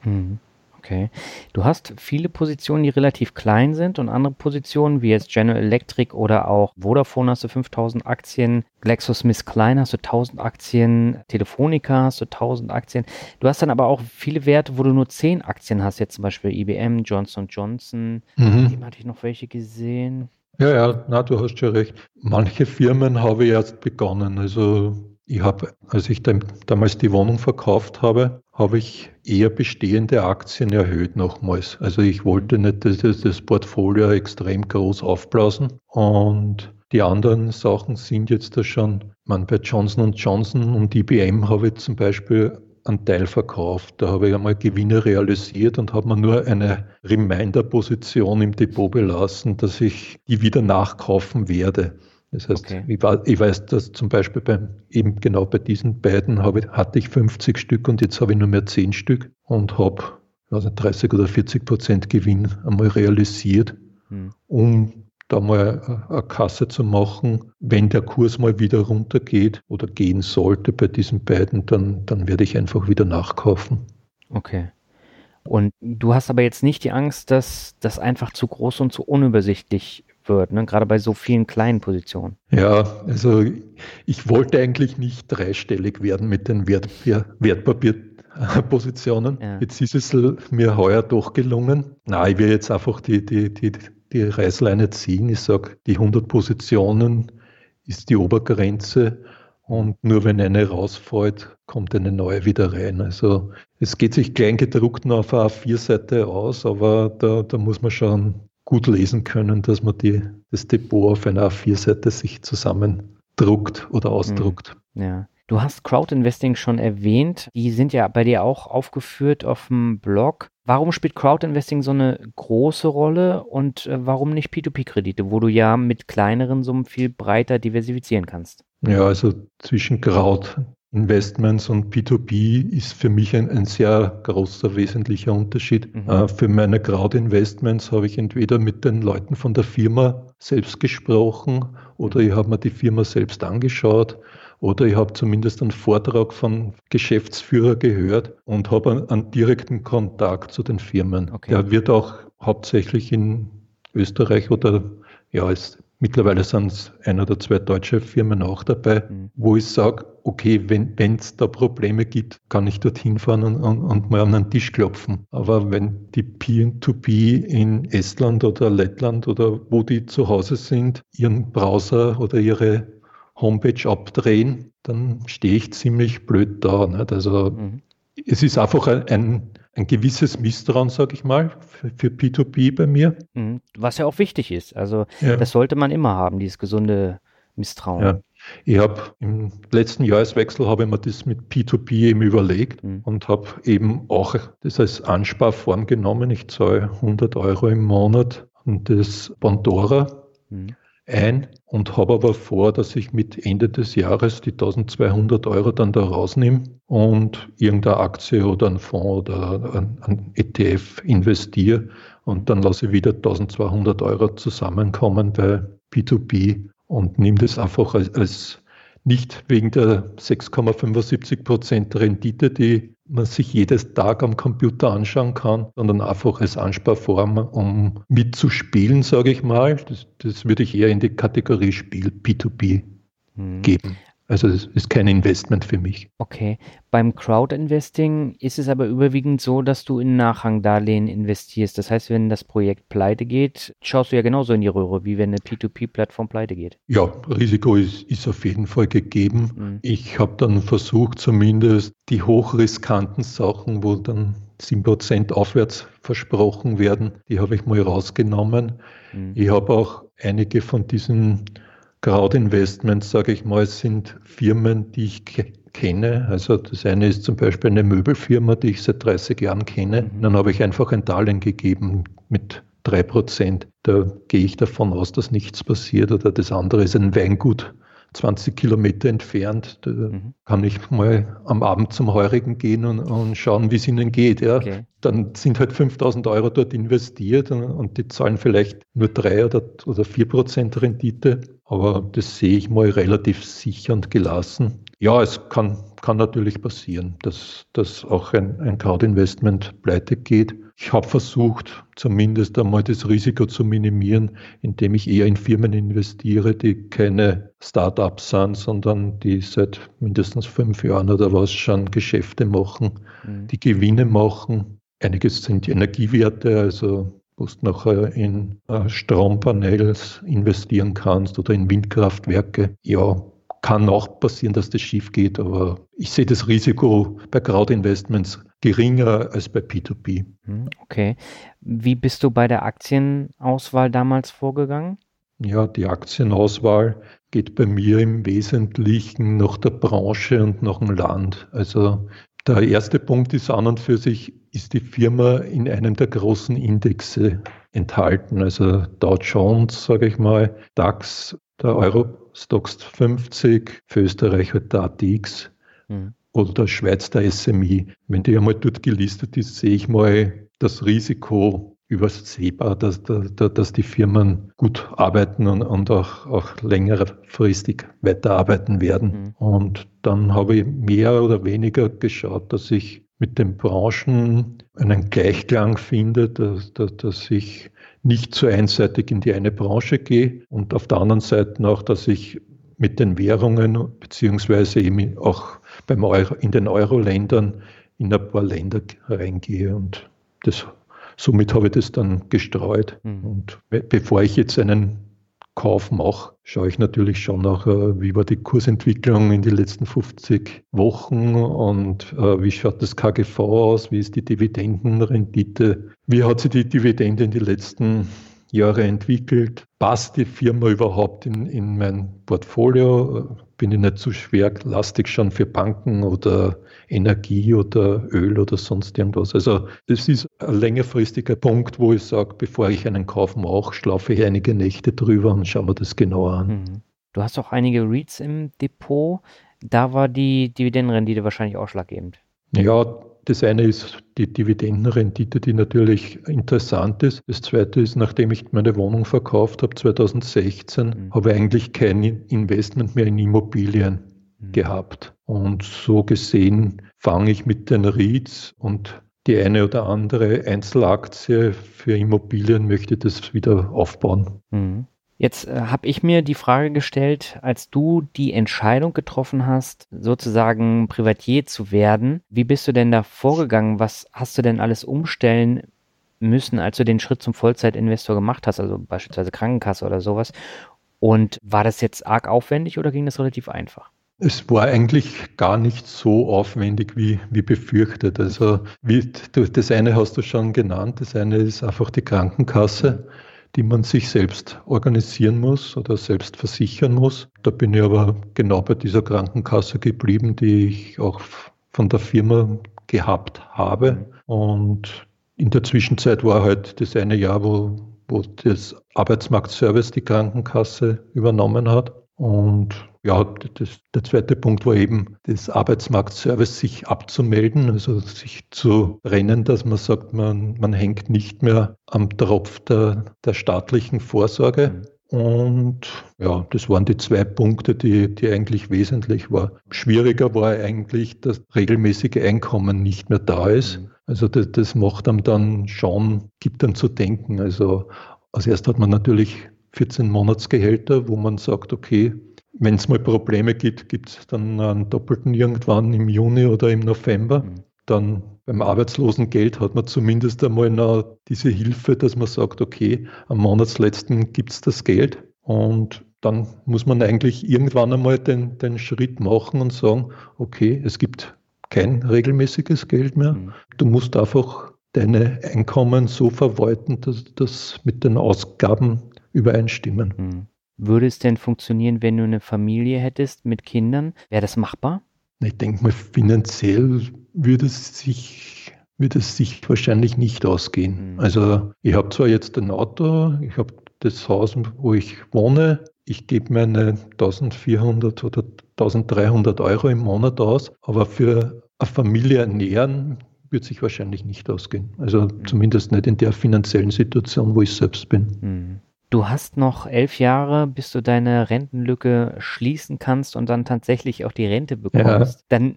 Hm, okay. Du hast viele Positionen, die relativ klein sind und andere Positionen, wie jetzt General Electric oder auch Vodafone hast du 5000 Aktien, GlaxoSmithKline hast du 1000 Aktien, Telefonica hast du 1000 Aktien. Du hast dann aber auch viele Werte, wo du nur 10 Aktien hast, jetzt zum Beispiel IBM, Johnson Johnson. Mhm. Dem hatte ich noch welche gesehen. Ja, ja, na, du hast schon recht. Manche Firmen habe ich erst begonnen. Also ich habe, als ich damals die Wohnung verkauft habe, habe ich eher bestehende Aktien erhöht nochmals. Also ich wollte nicht das, das Portfolio extrem groß aufblasen und die anderen Sachen sind jetzt da schon, man bei Johnson Johnson und IBM habe ich zum Beispiel einen Teil verkauft. Da habe ich einmal Gewinne realisiert und habe mir nur eine Reminder-Position im Depot belassen, dass ich die wieder nachkaufen werde. Das heißt, okay. ich, war, ich, weiß, dass zum Beispiel beim, eben genau bei diesen beiden habe, hatte ich 50 Stück und jetzt habe ich nur mehr 10 Stück und habe also 30 oder 40 Prozent Gewinn einmal realisiert, hm. um da mal eine Kasse zu machen. Wenn der Kurs mal wieder runtergeht oder gehen sollte bei diesen beiden, dann, dann werde ich einfach wieder nachkaufen. Okay. Und du hast aber jetzt nicht die Angst, dass das einfach zu groß und zu unübersichtlich wird, ne? gerade bei so vielen kleinen Positionen. Ja, also ich wollte eigentlich nicht dreistellig werden mit den Wertpapier, Wertpapierpositionen. Ja. Jetzt ist es mir heuer doch gelungen. Na, ich will jetzt einfach die, die, die, die Reißleine ziehen. Ich sage, die 100 Positionen ist die Obergrenze und nur wenn eine rausfällt, kommt eine neue wieder rein. Also es geht sich kleingedruckt nur auf einer A4-Seite aus, aber da, da muss man schon gut lesen können, dass man die, das Depot auf einer A4-Seite sich zusammendruckt oder ausdruckt. Ja. Du hast Crowdinvesting schon erwähnt. Die sind ja bei dir auch aufgeführt auf dem Blog. Warum spielt Crowdinvesting so eine große Rolle und äh, warum nicht P2P-Kredite, wo du ja mit kleineren Summen viel breiter diversifizieren kannst? Ja, also zwischen Crowd-Investments und P2P ist für mich ein, ein sehr großer, wesentlicher Unterschied. Mhm. Äh, für meine Crowd-Investments habe ich entweder mit den Leuten von der Firma selbst gesprochen oder ich habe mir die Firma selbst angeschaut oder ich habe zumindest einen Vortrag von Geschäftsführer gehört und habe einen, direkten Kontakt zu den Firmen. Okay. Der wird auch hauptsächlich in Österreich oder ja, es, mittlerweile sind es ein oder zwei deutsche Firmen auch dabei, mhm. wo ich sage, okay, wenn es da Probleme gibt, kann ich dorthin fahren und, und, und, mal an den Tisch klopfen. Aber wenn die P2P in Estland oder Lettland oder wo die zu Hause sind, ihren Browser oder ihre Homepage abdrehen, dann stehe ich ziemlich blöd da. Nicht? Also mhm. es ist einfach ein, ein, gewisses Misstrauen, sage ich mal, für, für, P2P bei mir. Mhm. Was ja auch wichtig ist. Also ja. das sollte man immer haben, dieses gesunde Misstrauen. Ja. Ich habe im letzten Jahreswechsel habe ich mir das mit P2P eben überlegt mhm. und habe eben auch das als Ansparform genommen. Ich zahle 100 Euro im Monat und das Pandora. Mhm ein und habe aber vor, dass ich mit Ende des Jahres die 1200 Euro dann da rausnehme und irgendeine Aktie oder ein Fonds oder ein, ETF investiere. Und dann lasse ich wieder 1200 Euro zusammenkommen bei P2P und nehme das einfach als, als nicht wegen der 6,75 Prozent Rendite, die man sich jedes Tag am Computer anschauen kann, sondern einfach als Ansparform, um mitzuspielen, sage ich mal. Das, das würde ich eher in die Kategorie Spiel P2P hm. geben. Also es ist kein Investment für mich. Okay. Beim Crowdinvesting ist es aber überwiegend so, dass du in Nachrangdarlehen investierst. Das heißt, wenn das Projekt pleite geht, schaust du ja genauso in die Röhre, wie wenn eine P2P-Plattform pleite geht. Ja, Risiko ist, ist auf jeden Fall gegeben. Mhm. Ich habe dann versucht, zumindest die hochriskanten Sachen, wo dann 7% aufwärts versprochen werden, die habe ich mal rausgenommen. Mhm. Ich habe auch einige von diesen Crowd-Investments, sage ich mal, sind Firmen, die ich kenne. Also das eine ist zum Beispiel eine Möbelfirma, die ich seit 30 Jahren kenne. Mhm. Dann habe ich einfach ein Darlehen gegeben mit 3 Prozent. Da gehe ich davon aus, dass nichts passiert. Oder das andere ist ein Weingut, 20 Kilometer entfernt. Da mhm. kann ich mal am Abend zum Heurigen gehen und, und schauen, wie es ihnen geht. Ja. Okay. Dann sind halt 5000 Euro dort investiert und, und die zahlen vielleicht nur 3 oder, oder 4 Prozent Rendite. Aber das sehe ich mal relativ sicher und gelassen. Ja, es kann, kann natürlich passieren, dass, dass auch ein, ein Crowd-Investment pleite geht. Ich habe versucht, zumindest einmal das Risiko zu minimieren, indem ich eher in Firmen investiere, die keine Start-ups sind, sondern die seit mindestens fünf Jahren oder was schon Geschäfte machen, mhm. die Gewinne machen. Einiges sind Energiewerte, also wo du nachher in äh, Strompanels investieren kannst oder in Windkraftwerke. Ja, kann auch passieren, dass das schief geht, aber ich sehe das Risiko bei Crowd-Investments geringer als bei P2P. Hm, okay. Wie bist du bei der Aktienauswahl damals vorgegangen? Ja, die Aktienauswahl geht bei mir im Wesentlichen nach der Branche und nach dem Land. Also der erste Punkt ist an und für sich, ist die Firma in einem der großen Indexe enthalten. Also Dow Jones, sage ich mal, DAX, der Eurostox 50, für Österreich halt der ATX mhm. oder der Schweiz der SMI. Wenn die einmal dort gelistet ist, sehe ich mal das Risiko übersehbar, dass, dass die Firmen gut arbeiten und, und auch, auch längerfristig weiterarbeiten werden. Mhm. Und dann habe ich mehr oder weniger geschaut, dass ich mit den Branchen einen Gleichklang finde, dass, dass, dass ich nicht zu einseitig in die eine Branche gehe und auf der anderen Seite auch, dass ich mit den Währungen beziehungsweise eben auch beim Euro, in den Euro-Ländern in ein paar Länder reingehe und das somit habe ich das dann gestreut. Mhm. Und bevor ich jetzt einen Kauf mache, schaue ich natürlich schon nach, äh, wie war die Kursentwicklung in den letzten 50 Wochen und äh, wie schaut das KGV aus, wie ist die Dividendenrendite, wie hat sich die Dividende in den letzten Jahre entwickelt. Passt die Firma überhaupt in, in mein Portfolio? Bin ich nicht zu schwer lastig schon für Banken oder Energie oder Öl oder sonst irgendwas? Also das ist ein längerfristiger Punkt, wo ich sage, bevor ich einen Kauf mache, schlafe ich einige Nächte drüber und schaue mir das genauer an. Mhm. Du hast auch einige REITs im Depot. Da war die Dividendenrendite wahrscheinlich ausschlaggebend. Ja, das eine ist die Dividendenrendite, die natürlich interessant ist. Das zweite ist, nachdem ich meine Wohnung verkauft habe 2016, mhm. habe ich eigentlich kein Investment mehr in Immobilien mhm. gehabt. Und so gesehen fange ich mit den REITs und die eine oder andere Einzelaktie für Immobilien möchte das wieder aufbauen. Mhm. Jetzt äh, habe ich mir die Frage gestellt, als du die Entscheidung getroffen hast, sozusagen Privatier zu werden, wie bist du denn da vorgegangen? Was hast du denn alles umstellen müssen, als du den Schritt zum Vollzeitinvestor gemacht hast, also beispielsweise Krankenkasse oder sowas? Und war das jetzt arg aufwendig oder ging das relativ einfach? Es war eigentlich gar nicht so aufwendig wie, wie befürchtet. Also wie, das eine hast du schon genannt, das eine ist einfach die Krankenkasse die man sich selbst organisieren muss oder selbst versichern muss. Da bin ich aber genau bei dieser Krankenkasse geblieben, die ich auch von der Firma gehabt habe. Und in der Zwischenzeit war halt das eine Jahr, wo, wo das Arbeitsmarktservice die Krankenkasse übernommen hat. Und ja, das, der zweite Punkt war eben, das Arbeitsmarktservice sich abzumelden, also sich zu rennen, dass man sagt, man, man hängt nicht mehr am Tropf der, der staatlichen Vorsorge. Und ja, das waren die zwei Punkte, die, die eigentlich wesentlich waren. Schwieriger war eigentlich, dass regelmäßige Einkommen nicht mehr da ist. Mhm. Also das, das macht einem dann schon, gibt dann zu denken. Also als erst hat man natürlich 14 Monatsgehälter, wo man sagt, okay, wenn es mal Probleme gibt, gibt es dann einen doppelten irgendwann im Juni oder im November. Mhm. Dann beim Arbeitslosengeld hat man zumindest einmal noch diese Hilfe, dass man sagt, okay, am Monatsletzten gibt es das Geld. Und dann muss man eigentlich irgendwann einmal den, den Schritt machen und sagen, okay, es gibt kein regelmäßiges Geld mehr. Mhm. Du musst einfach deine Einkommen so verwalten, dass das mit den Ausgaben übereinstimmen. Mhm. Würde es denn funktionieren, wenn du eine Familie hättest mit Kindern? Wäre das machbar? Ich denke mal, finanziell würde es sich, würde es sich wahrscheinlich nicht ausgehen. Mhm. Also ich habe zwar jetzt ein Auto, ich habe das Haus, wo ich wohne, ich gebe meine 1400 oder 1300 Euro im Monat aus, aber für eine Familie ernähren wird sich wahrscheinlich nicht ausgehen. Also mhm. zumindest nicht in der finanziellen Situation, wo ich selbst bin. Mhm. Du hast noch elf Jahre, bis du deine Rentenlücke schließen kannst und dann tatsächlich auch die Rente bekommst. Ja. Dann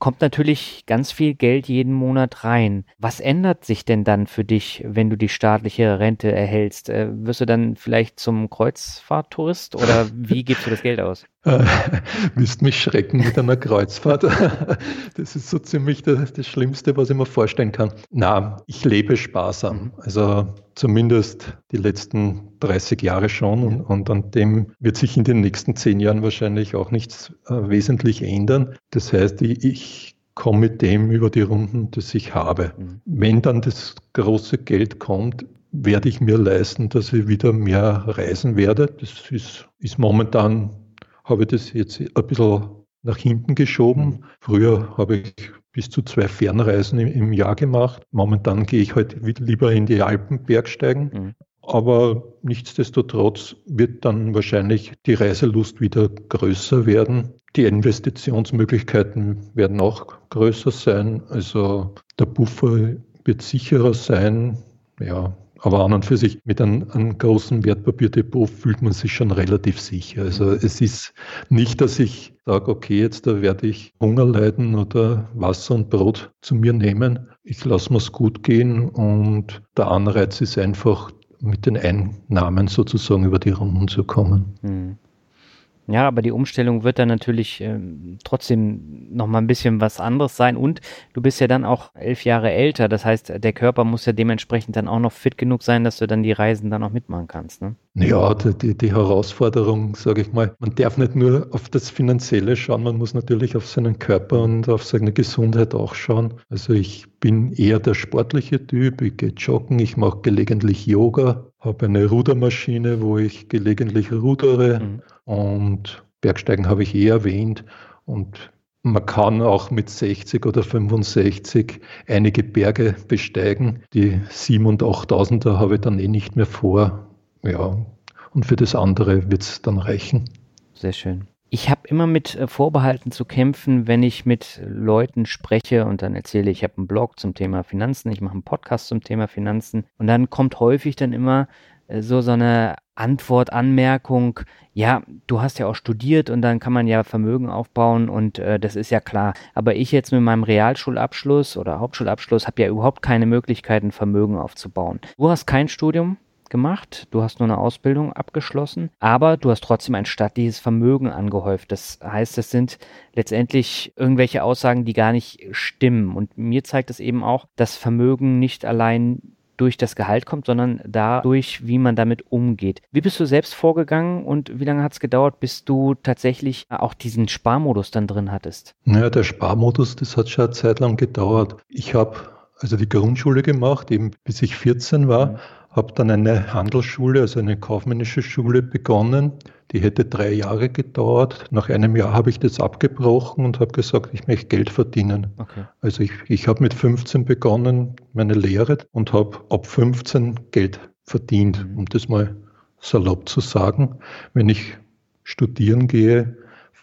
kommt natürlich ganz viel Geld jeden Monat rein. Was ändert sich denn dann für dich, wenn du die staatliche Rente erhältst? Äh, wirst du dann vielleicht zum Kreuzfahrttourist oder wie gibst du das Geld aus? Äh, müsst mich schrecken mit einer Kreuzfahrt. das ist so ziemlich das, das, Schlimmste, was ich mir vorstellen kann. Na, ich lebe sparsam. Mhm. Also zumindest die letzten 30 Jahre schon und, und, an dem wird sich in den nächsten zehn Jahren wahrscheinlich auch nichts äh, wesentlich ändern. Das heißt, ich, ich komme mit dem über die Runden, das ich habe. Mhm. Wenn dann das große Geld kommt, werde ich mir leisten, dass ich wieder mehr reisen werde. Das ist, ist momentan habe ich das jetzt ein bisschen nach hinten geschoben. Mhm. Früher habe ich bis zu zwei Fernreisen im, im Jahr gemacht. Momentan gehe ich heute halt lieber in die Alpen Bergsteigen. Mhm. Aber nichtsdestotrotz wird dann wahrscheinlich die Reiselust wieder größer werden. Die Investitionsmöglichkeiten werden auch größer sein. Also der Buffer wird sicherer sein. Ja, aber an und für sich mit einem, einem großen Wertpapierdepot fühlt man sich schon relativ sicher. Also es ist nicht, dass ich sage, okay, jetzt da werde ich Hunger leiden oder Wasser und Brot zu mir nehmen. Ich lasse mir es gut gehen und der Anreiz ist einfach, mit den Einnahmen sozusagen über die Runden zu kommen. Hm. Ja, aber die Umstellung wird dann natürlich ähm, trotzdem nochmal ein bisschen was anderes sein. Und du bist ja dann auch elf Jahre älter. Das heißt, der Körper muss ja dementsprechend dann auch noch fit genug sein, dass du dann die Reisen dann auch mitmachen kannst. Ne? Ja, die, die Herausforderung, sage ich mal, man darf nicht nur auf das Finanzielle schauen, man muss natürlich auf seinen Körper und auf seine Gesundheit auch schauen. Also ich bin eher der sportliche Typ, ich gehe joggen, ich mache gelegentlich Yoga, habe eine Rudermaschine, wo ich gelegentlich rudere. Mhm und Bergsteigen habe ich eh erwähnt. Und man kann auch mit 60 oder 65 einige Berge besteigen. Die 7.000 und 8.000er habe ich dann eh nicht mehr vor. Ja, und für das andere wird es dann reichen. Sehr schön. Ich habe immer mit äh, Vorbehalten zu kämpfen, wenn ich mit Leuten spreche und dann erzähle, ich habe einen Blog zum Thema Finanzen, ich mache einen Podcast zum Thema Finanzen und dann kommt häufig dann immer äh, so so eine Antwort, Anmerkung, ja, du hast ja auch studiert und dann kann man ja Vermögen aufbauen und äh, das ist ja klar. Aber ich jetzt mit meinem Realschulabschluss oder Hauptschulabschluss habe ja überhaupt keine Möglichkeiten, Vermögen aufzubauen. Du hast kein Studium gemacht, du hast nur eine Ausbildung abgeschlossen, aber du hast trotzdem ein stattliches Vermögen angehäuft. Das heißt, es sind letztendlich irgendwelche Aussagen, die gar nicht stimmen. Und mir zeigt es eben auch, dass Vermögen nicht allein durch das Gehalt kommt, sondern dadurch, wie man damit umgeht. Wie bist du selbst vorgegangen und wie lange hat es gedauert, bis du tatsächlich auch diesen Sparmodus dann drin hattest? Naja, der Sparmodus, das hat schon eine Zeit lang gedauert. Ich habe also die Grundschule gemacht, eben bis ich 14 war, mhm. habe dann eine Handelsschule, also eine kaufmännische Schule begonnen die hätte drei Jahre gedauert. Nach einem Jahr habe ich das abgebrochen und habe gesagt, ich möchte Geld verdienen. Okay. Also ich, ich habe mit 15 begonnen, meine Lehre und habe ab 15 Geld verdient, mhm. um das mal salopp zu sagen. Wenn ich studieren gehe,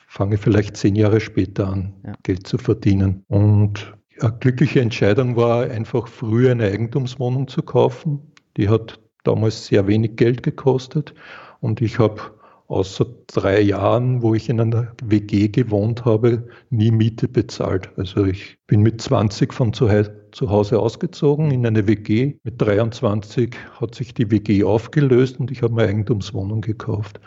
fange ich vielleicht zehn Jahre später an, ja. Geld zu verdienen. Und eine glückliche Entscheidung war einfach früher eine Eigentumswohnung zu kaufen. Die hat damals sehr wenig Geld gekostet und ich habe außer drei Jahren, wo ich in einer WG gewohnt habe, nie Miete bezahlt. Also ich bin mit 20 von zu, Hause ausgezogen in eine WG. Mit 23 hat sich die WG aufgelöst und ich habe eine Eigentumswohnung gekauft.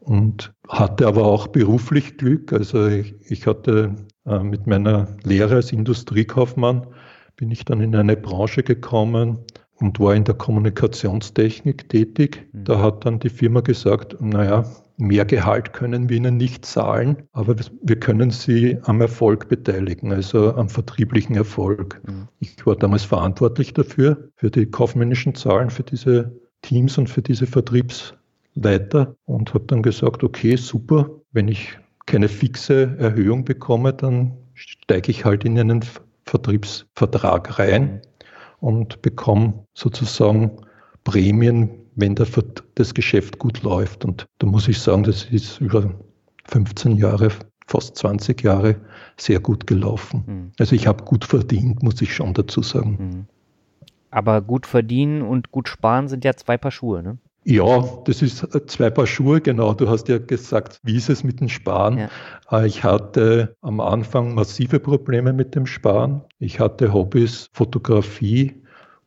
Und hatte aber auch beruflich Glück. Also ich, ich hatte äh, mit meiner Lehre als Industriekaufmann bin ich dann in eine Branche gekommen, und war in der Kommunikationstechnik tätig. Mhm. Da hat dann die Firma gesagt, naja, mehr Gehalt können wir Ihnen nicht zahlen, aber wir können Sie am Erfolg beteiligen, also am vertrieblichen Erfolg. Mhm. Ich war damals verantwortlich dafür, für die kaufmännischen Zahlen, für diese Teams und für diese Vertriebsleiter und habe dann gesagt, okay, super, wenn ich keine fixe Erhöhung bekomme, dann steige ich halt in einen Vertriebsvertrag rein mhm. und bekomme sozusagen Prämien, wenn das Geschäft gut läuft. Und da muss ich sagen, das ist über 15 Jahre, fast 20 Jahre sehr gut gelaufen. Mhm. Also ich habe gut verdient, muss ich schon dazu sagen. Mhm. Aber gut verdienen und gut sparen sind ja zwei Paar Schuhe, ne? Ja, das ist zwei Paar Schuhe, genau. Du hast ja gesagt, wie ist es mit dem Sparen? Ja. Äh, ich hatte am Anfang massive Probleme mit dem Sparen. Ich hatte Hobbys, Fotografie,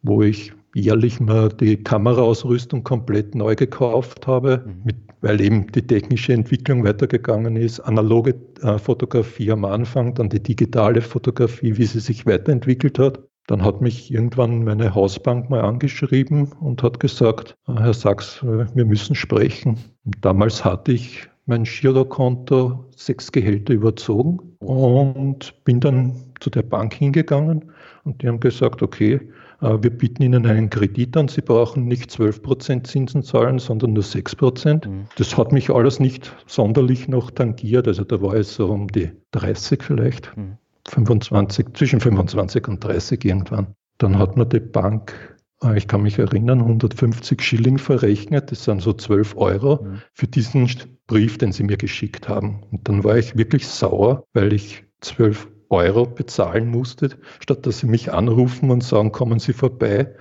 wo ich jährlich mal die Kameraausrüstung komplett neu gekauft habe, mhm. mit, weil eben die technische Entwicklung weitergegangen ist. Analoge äh, Fotografie am Anfang, dann die digitale Fotografie, wie sie sich weiterentwickelt hat. Dann hat mich irgendwann meine Hausbank mal angeschrieben und hat gesagt, äh, Herr Sachs, äh, wir müssen sprechen. Und damals hatte ich mein Girokonto sechs Gehälter überzogen und bin dann zu der Bank hingegangen und die haben gesagt, okay, wir bieten Ihnen einen Kredit an, Sie brauchen nicht 12% Zinsen zahlen, sondern nur 6%. Mhm. Das hat mich alles nicht sonderlich noch tangiert, also da war es so um die 30 vielleicht. Mhm. 25, zwischen 25 und 30 irgendwann. Dann hat mir die Bank, äh, ich kann mich erinnern, 150 Schilling verrechnet. Das sind so 12 Euro mhm. für diesen Brief, den sie mir geschickt haben. Und dann war ich wirklich sauer, weil ich 12 Euro bezahlen musste, statt dass sie mich anrufen und sagen, kommen Sie vorbei,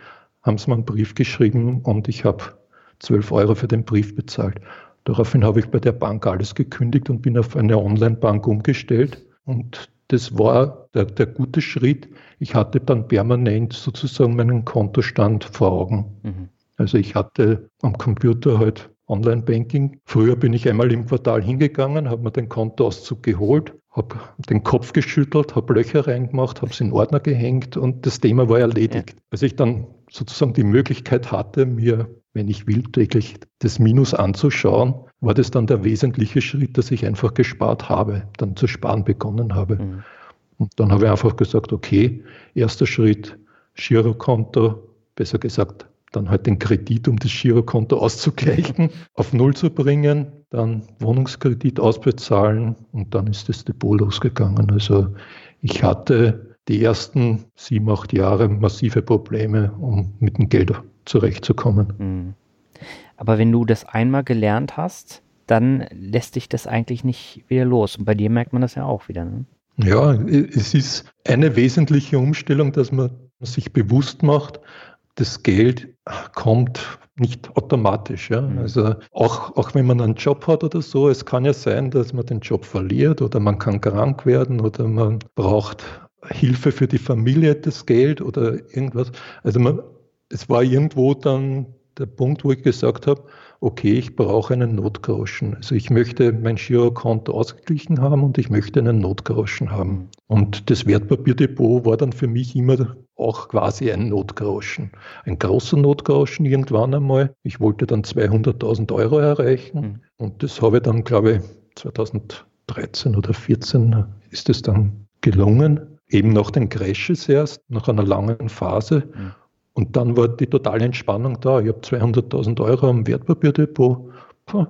haben sie mir einen Brief geschrieben und ich habe 12 Euro für den Brief bezahlt. Daraufhin habe ich bei der Bank alles gekündigt und bin auf eine Online-Bank umgestellt. Und das war der, der, gute Schritt. Ich hatte dann permanent sozusagen meinen Kontostand vor Augen. Mhm. Also ich hatte am Computer halt Online-Banking. Früher bin ich einmal im Quartal hingegangen, habe mir den Kontoauszug geholt, habe den Kopf geschüttelt, habe Löcher reingemacht, habe es in Ordner gehängt und das Thema war erledigt. Ja. Als ich dann sozusagen die Möglichkeit hatte, mir, wenn ich will, täglich das Minus anzuschauen, war das dann der wesentliche Schritt, dass ich einfach gespart habe, dann zu sparen begonnen habe. Mhm. Und dann habe ich einfach gesagt, okay, erster Schritt, Girokonto, besser gesagt, dann halt den Kredit, um das Girokonto auszugleichen, auf Null zu bringen, dann Wohnungskredit ausbezahlen und dann ist das Depot losgegangen. Also ich hatte die ersten sieben, acht Jahre massive Probleme, um mit dem Geld zurechtzukommen. Mhm. Aber wenn du das einmal gelernt hast, dann lässt dich das eigentlich nicht wieder los. Und bei dir merkt man das ja auch wieder. Ne? Ja, es ist eine wesentliche Umstellung, dass man sich bewusst macht, das Geld kommt nicht automatisch. Ja? Mhm. Also auch, auch wenn man einen Job hat oder so, es kann ja sein, dass man den Job verliert oder man kann krank werden oder man braucht Hilfe für die Familie, das Geld oder irgendwas. Also man, es war irgendwo dann der Punkt, wo ich gesagt habe, okay, ich brauche einen Notgroschen. Also ich möchte mein Girokonto ausgeglichen haben und ich möchte einen Notgroschen haben. Und das Wertpapierdepot war dann für mich immer auch quasi ein Notgroschen. Ein großer Notgroschen irgendwann einmal. Ich wollte dann 200.000 Euro erreichen mhm. und das habe ich dann, glaube ich, 2013 oder 2014 ist es dann gelungen. Eben nach den Crashes erst, nach einer langen Phase. Und dann war die totale Entspannung da. Ich habe 200.000 Euro am Wertpapierdepot. Puh,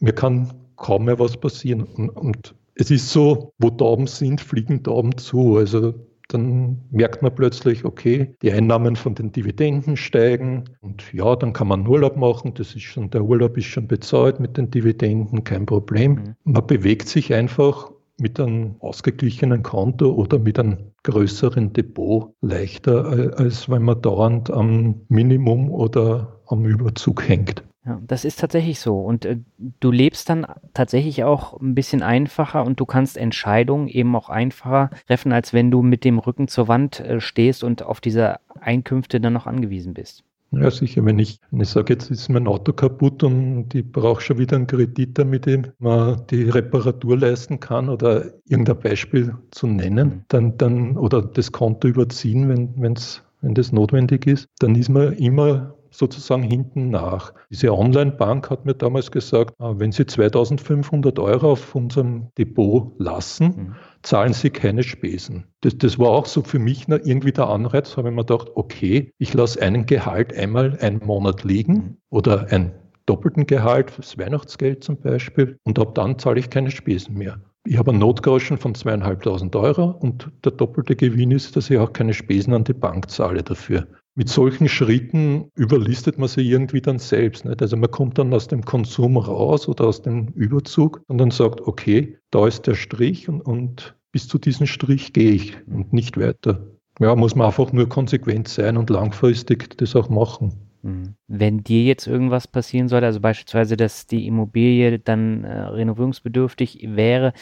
mir kann kaum mehr was passieren. Und, und es ist so, wo Tauben sind, fliegen Tauben zu. Also dann merkt man plötzlich, okay, die Einnahmen von den Dividenden steigen und ja, dann kann man Urlaub machen. Das ist schon, der Urlaub ist schon bezahlt mit den Dividenden, kein Problem. Mhm. Man bewegt sich einfach mit einem ausgeglichenen Konto oder mit einem größeren Depot leichter, als wenn man dauernd am Minimum oder am Überzug hängt. Ja, das ist tatsächlich so. Und äh, du lebst dann tatsächlich auch ein bisschen einfacher und du kannst Entscheidungen eben auch einfacher treffen, als wenn du mit dem Rücken zur Wand äh, stehst und auf diese Einkünfte dann noch angewiesen bist. Ja, sicher. Wenn ich, wenn ich sage, jetzt ist mein Auto kaputt und ich brauche schon wieder einen Kredit, damit ich mal die Reparatur leisten kann oder irgendein Beispiel zu nennen, mhm. dann, dann oder das Konto überziehen, wenn, wenn's, wenn das notwendig ist, dann ist man immer sozusagen hinten nach. Diese Online-Bank hat mir damals gesagt, ah, wenn Sie 2500 Euro auf unserem Depot lassen, mhm. zahlen Sie keine Spesen. Das, das war auch so für mich irgendwie der Anreiz, habe ich mir gedacht, okay, ich lasse einen Gehalt einmal einen Monat liegen mhm. oder ein doppelten Gehalt, das Weihnachtsgeld zum Beispiel, und ab dann zahle ich keine Spesen mehr. Ich habe einen Notgroschen von zweieinhalbtausend Euro und der doppelte Gewinn ist, dass ich auch keine Spesen an die Bank zahle dafür mit solchen Schritten überlistet man sich irgendwie dann selbst. Nicht? Also man kommt dann aus dem Konsum raus oder aus dem Überzug und dann sagt, okay, da ist der Strich und, und bis zu diesem Strich gehe ich und nicht weiter. Ja, muss man einfach nur konsequent sein und langfristig das auch machen. Mhm. Wenn dir jetzt irgendwas passieren sollte, also beispielsweise, dass die Immobilie dann äh, renovierungsbedürftig wäre,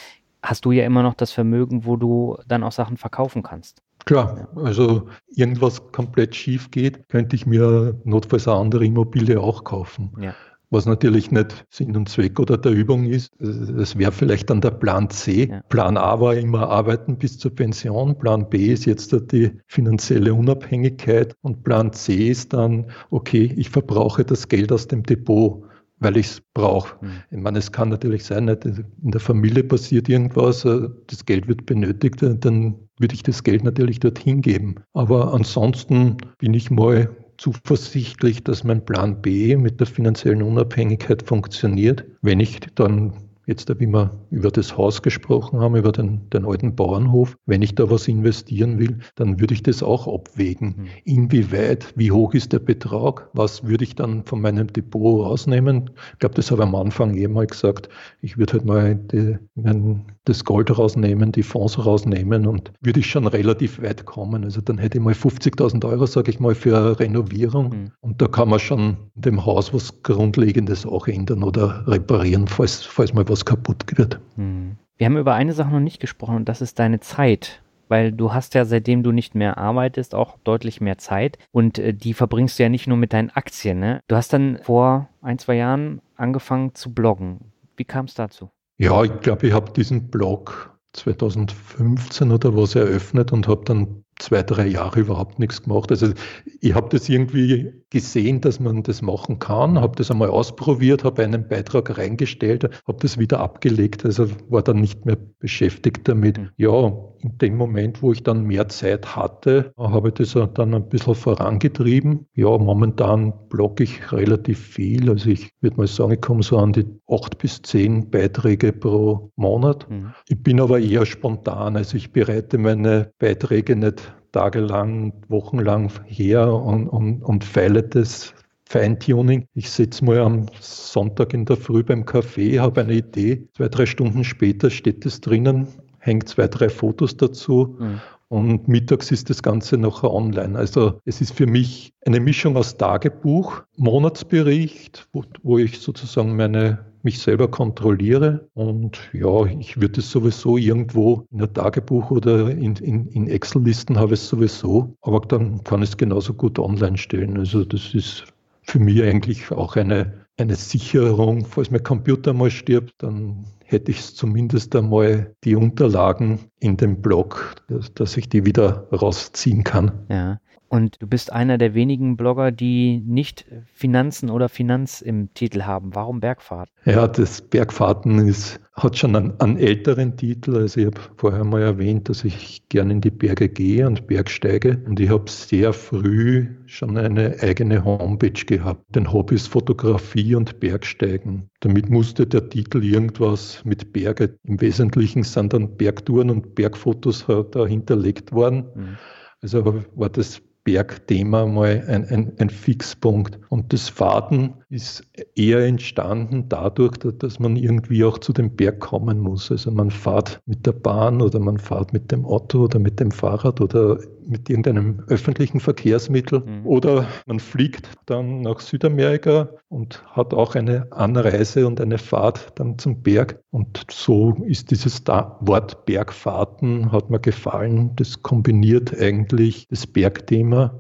hast du ja immer noch das Vermögen, wo du dann auch Sachen verkaufen kannst. Klar, also irgendwas komplett schief geht, könnte ich mir notfalls eine andere Immobilie auch kaufen. Ja was natürlich nicht Sinn und Zweck oder der Übung ist. Das wäre vielleicht dann der Plan C. Ja. Plan A war immer arbeiten bis zur Pension. Plan B ist jetzt die finanzielle Unabhängigkeit. Und Plan C ist dann, okay, ich verbrauche das Geld aus dem Depot weil ich es brauche. Mhm. Ich meine, es kann natürlich sein, in der Familie passiert irgendwas, äh, das Geld wird benötigt, äh, dann würde ich das Geld natürlich dorthin geben. Aber ansonsten bin ich mal zuversichtlich, dass mein Plan B mit der finanziellen Unabhängigkeit funktioniert. Wenn ich dann Jetzt, wie wir über das Haus gesprochen haben, über den, den alten Bauernhof, wenn ich da was investieren will, dann würde ich das auch abwägen. Mhm. Inwieweit, wie hoch ist der Betrag, was würde ich dann von meinem Depot rausnehmen? Ich glaube, das habe ich am Anfang eh mal gesagt. Ich würde halt mal die, mein, das Gold rausnehmen, die Fonds rausnehmen und würde ich schon relativ weit kommen. Also dann hätte ich mal 50.000 Euro, sage ich mal, für eine Renovierung. Mhm. Und da kann man schon dem Haus was Grundlegendes auch ändern oder reparieren, falls, falls mal was kaputt wird. Hm. Wir haben über eine Sache noch nicht gesprochen und das ist deine Zeit. Weil du hast ja, seitdem du nicht mehr arbeitest, auch deutlich mehr Zeit. Und äh, die verbringst du ja nicht nur mit deinen Aktien. Ne? Du hast dann vor ein, zwei Jahren angefangen zu bloggen. Wie kam es dazu? Ja, ich glaube, ich habe diesen Blog 2015 oder was eröffnet und habe dann zwei, drei Jahre überhaupt nichts gemacht. Also ich habe das irgendwie gesehen, dass man das machen kann, habe das einmal ausprobiert, habe einen Beitrag reingestellt, habe das wieder abgelegt, also war dann nicht mehr beschäftigt damit. Mhm. Ja, in dem Moment, wo ich dann mehr Zeit hatte, habe ich das dann ein bisschen vorangetrieben. Ja, momentan blogge ich relativ viel. Also ich würde mal sagen, ich komme so an die acht bis zehn Beiträge pro Monat. Mhm. Ich bin aber eher spontan. Also ich bereite meine Beiträge nicht tagelang, wochenlang her und, und, und feile das Feintuning. Ich sitze mal am Sonntag in der Früh beim Café, habe eine Idee. Zwei, drei Stunden später steht es drinnen, hängt zwei, drei Fotos dazu. Mhm. Und mittags ist das Ganze nachher online. Also es ist für mich eine Mischung aus Tagebuch, Monatsbericht, wo, wo ich sozusagen meine mich selber kontrolliere. Und ja, ich würde es sowieso irgendwo in ein Tagebuch oder in, in, in Excel-Listen habe es sowieso, aber dann kann ich es genauso gut online stellen. Also das ist für mich eigentlich auch eine, eine Sicherung. Falls mein Computer mal stirbt, dann hätte ich zumindest einmal die Unterlagen in dem Blog, dass, ich die wieder rausziehen kann. Ja. Und du bist einer der wenigen Blogger, die nicht Finanzen oder Finanz im Titel haben. Warum Bergfahrt? Ja, das Bergfahrten ist, hat schon einen, einen älteren Titel. Also ich habe vorher mal erwähnt, dass ich gerne in die Berge gehe und Bergsteige. Und ich habe sehr früh schon eine eigene Homepage gehabt. Den Hobbys Fotografie und Bergsteigen. Damit musste der Titel irgendwas mit Berge. Im Wesentlichen sind dann Bergtouren und Bergfotos da hinterlegt worden. Mhm. Also war das Bergthema mal ein, ein, ein Fixpunkt. Und das Faden ist eher entstanden dadurch, dass man irgendwie auch zu dem Berg kommen muss. Also man fährt mit der Bahn oder man fährt mit dem Auto oder mit dem Fahrrad oder mit irgendeinem öffentlichen Verkehrsmittel mhm. oder man fliegt dann nach Südamerika und hat auch eine Anreise und eine Fahrt dann zum Berg. Und so ist dieses Wort Bergfahrten, hat mir gefallen. Das kombiniert eigentlich das Bergthema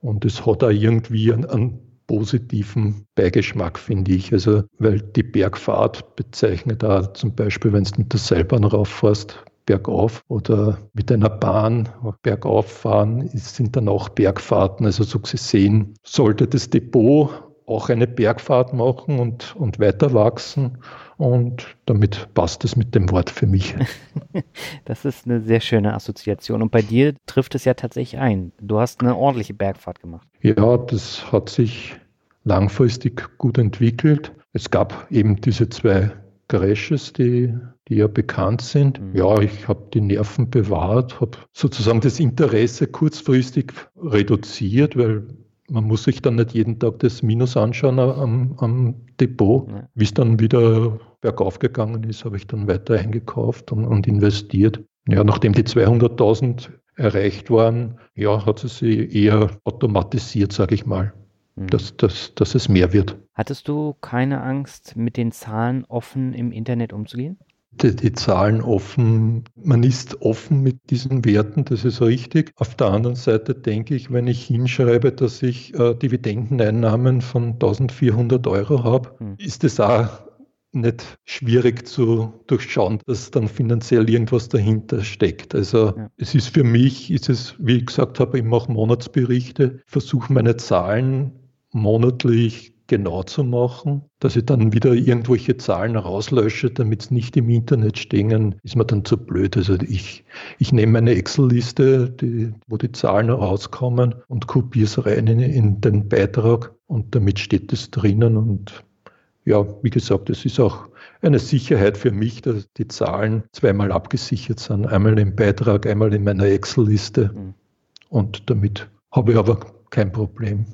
und es hat auch irgendwie einen, einen positiven Beigeschmack, finde ich. Also, weil die Bergfahrt bezeichnet da zum Beispiel, wenn du mit der Seilbahn rauffährst, bergauf oder mit einer Bahn bergauf fahren, sind dann auch Bergfahrten. Also so gesehen sollte das Depot auch eine Bergfahrt machen und, und weiter wachsen. Und damit passt es mit dem Wort für mich. Das ist eine sehr schöne Assoziation. Und bei dir trifft es ja tatsächlich ein. Du hast eine ordentliche Bergfahrt gemacht. Ja, das hat sich langfristig gut entwickelt. Es gab eben diese zwei Crashes, die, die ja bekannt sind. Mhm. Ja, ich habe die Nerven bewahrt, habe sozusagen das Interesse kurzfristig reduziert, weil man muss sich dann nicht jeden Tag das Minus anschauen am, am Depot. Ja. Wie es dann wieder bergauf gegangen ist, habe ich dann weiter eingekauft und, und investiert. Ja, nachdem die 200.000 erreicht waren, ja, hat es sich eher automatisiert, sage ich mal, mhm. dass, dass, dass es mehr wird. Hattest du keine Angst, mit den Zahlen offen im Internet umzugehen? die, die, Zahlen offen, man ist offen mit diesen Werten, das ist richtig. Auf der anderen Seite denke ich, wenn ich hinschreibe, dass ich äh, Dividendeneinnahmen von 1400 Euro habe, hm. ist das auch nicht schwierig zu durchschauen, dass dann finanziell irgendwas dahinter steckt. Also ja. es ist für mich, ist es, wie ich gesagt habe, ich mache Monatsberichte, versuche meine Zahlen monatlich genau zu machen, dass ich dann wieder irgendwelche Zahlen rauslösche, damit es nicht im Internet stehen, ist mir dann zu blöd. Also ich, ich nehme eine Excel-Liste, die, wo die Zahlen rauskommen und kopiere es rein in, in den Beitrag und damit steht es drinnen und ja, wie gesagt, es ist auch eine Sicherheit für mich, dass die Zahlen zweimal abgesichert sind. Einmal im Beitrag, einmal in meiner Excel-Liste. Mhm. Und damit habe ich aber kein Problem.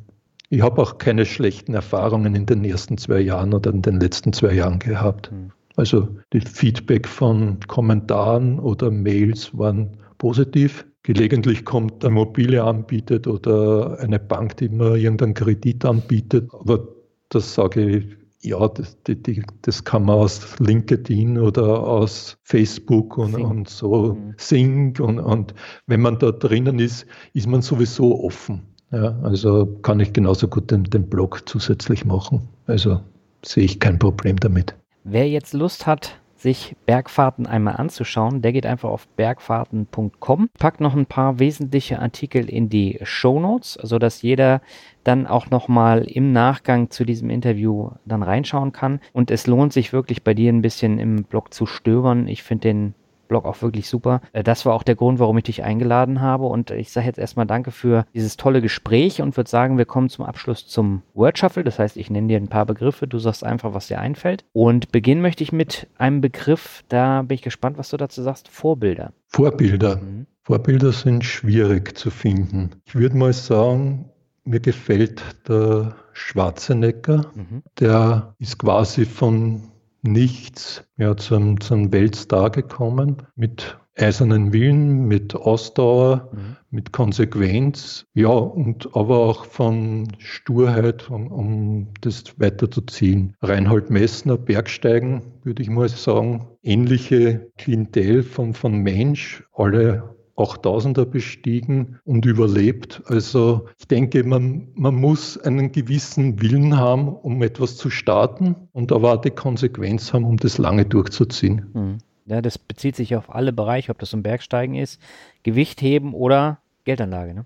Ich habe auch keine schlechten Erfahrungen in den ersten zwei Jahren oder in den letzten zwei Jahren gehabt. Mhm. Also die Feedback von Kommentaren oder Mails waren positiv. Gelegentlich kommt ein Mobile anbietet oder eine Bank, die mir irgendeinen Kredit anbietet. Aber das sage ich ja, das, die, das, kann man aus LinkedIn oder aus Facebook und, und so mhm. Sing und, und wenn man da drinnen ist, ist man sowieso offen. Ja, also kann ich genauso gut den, den Blog zusätzlich machen. Also sehe ich kein Problem damit. Wer jetzt Lust hat, sich Bergfahrten einmal anzuschauen, der geht einfach auf bergfahrten.com, packt noch ein paar wesentliche Artikel in die Show Notes, sodass jeder dann auch nochmal im Nachgang zu diesem Interview dann reinschauen kann. Und es lohnt sich wirklich bei dir ein bisschen im Blog zu stöbern. Ich finde den Blog auch wirklich super. Äh, das war auch der Grund, warum ich dich eingeladen habe. Und ich sage jetzt erstmal danke für dieses tolle Gespräch und würde sagen, wir kommen zum Abschluss zum Word Shuffle. Das heißt, ich nenne dir ein paar Begriffe, du sagst einfach, was dir einfällt. Und beginnen möchte ich mit einem Begriff, da bin ich gespannt, was du dazu sagst. Vorbilder. Vorbilder. Mhm. Vorbilder sind schwierig zu finden. Ich würde mal sagen, mir gefällt der Schwarzenegger. Mhm. Der ist quasi von nichts ja, zum, zum Weltstar gekommen mit eisernen Willen, mit Ausdauer, mhm. mit Konsequenz, ja, und aber auch von Sturheit, um, um das weiterzuziehen. Reinhold Messner, Bergsteigen, würde ich mal sagen, ähnliche Klientel von, von Mensch, alle 8000er bestiegen und überlebt. Also ich denke, man, man muss einen gewissen Willen haben, um etwas zu starten und aber auch die Konsequenz haben, um das lange durchzuziehen. Hm. Ja, das bezieht sich auf alle Bereiche, ob das um Bergsteigen ist, Gewicht heben oder Geldanlage. Ne?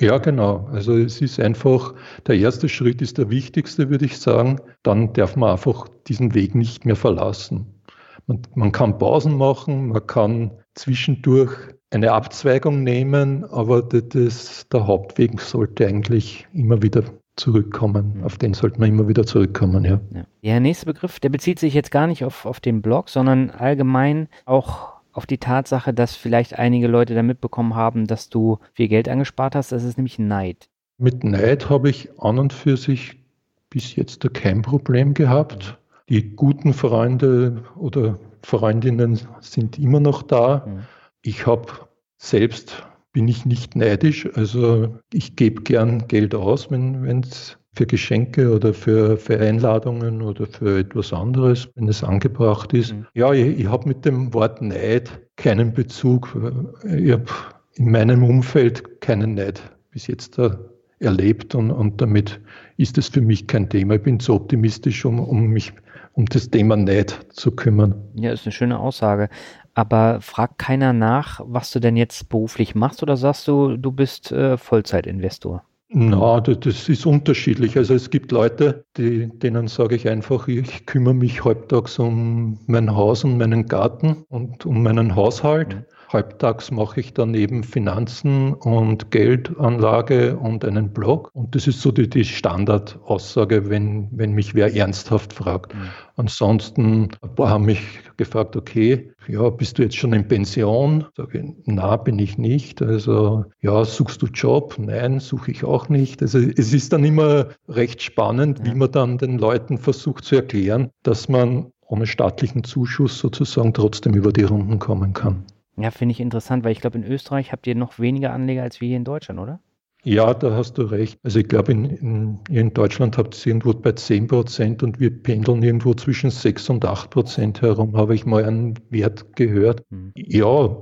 Ja, genau. Also es ist einfach, der erste Schritt ist der wichtigste, würde ich sagen. Dann darf man einfach diesen Weg nicht mehr verlassen. Man, man kann Pausen machen, man kann zwischendurch eine Abzweigung nehmen, aber das, der Hauptweg sollte eigentlich immer wieder zurückkommen. Mhm. Auf den sollte man immer wieder zurückkommen, ja. ja. Der nächste Begriff, der bezieht sich jetzt gar nicht auf, auf den Blog, sondern allgemein auch auf die Tatsache, dass vielleicht einige Leute da mitbekommen haben, dass du viel Geld angespart hast. Das ist nämlich Neid. Mit Neid habe ich an und für sich bis jetzt kein Problem gehabt. Die guten Freunde oder Freundinnen sind immer noch da. Mhm. Ich habe selbst bin ich nicht neidisch. Also ich gebe gern Geld aus, wenn es für Geschenke oder für, für Einladungen oder für etwas anderes, wenn es angebracht ist. Mhm. Ja, ich, ich habe mit dem Wort Neid keinen Bezug. Ich habe in meinem Umfeld keinen Neid bis jetzt erlebt und, und damit ist es für mich kein Thema. Ich bin zu optimistisch, um, um mich um das Thema Neid zu kümmern. Ja, ist eine schöne Aussage. Aber fragt keiner nach, was du denn jetzt beruflich machst oder sagst du, du bist äh, Vollzeitinvestor? Na, das ist unterschiedlich. Also es gibt Leute, die, denen sage ich einfach, ich kümmere mich halbtags um mein Haus und meinen Garten und um meinen Haushalt. Mhm. Halbtags mache ich dann eben Finanzen und Geldanlage und einen Blog. Und das ist so die, die Standardaussage, wenn, wenn mich wer ernsthaft fragt. Mhm. Ansonsten, ein paar haben mich gefragt, okay, ja, bist du jetzt schon in Pension? Sage ich, na, bin ich nicht. Also, ja, suchst du Job? Nein, suche ich auch nicht. Also, es ist dann immer recht spannend, wie man dann den Leuten versucht zu erklären, dass man ohne staatlichen Zuschuss sozusagen trotzdem über die Runden kommen kann. Ja, finde ich interessant, weil ich glaube, in Österreich habt ihr noch weniger Anleger als wir hier in Deutschland, oder? Ja, da hast du recht. Also ich glaube, in, in, in Deutschland habt ihr irgendwo bei 10 Prozent und wir pendeln irgendwo zwischen 6 und 8 Prozent herum, habe ich mal einen Wert gehört. Mhm. Ja,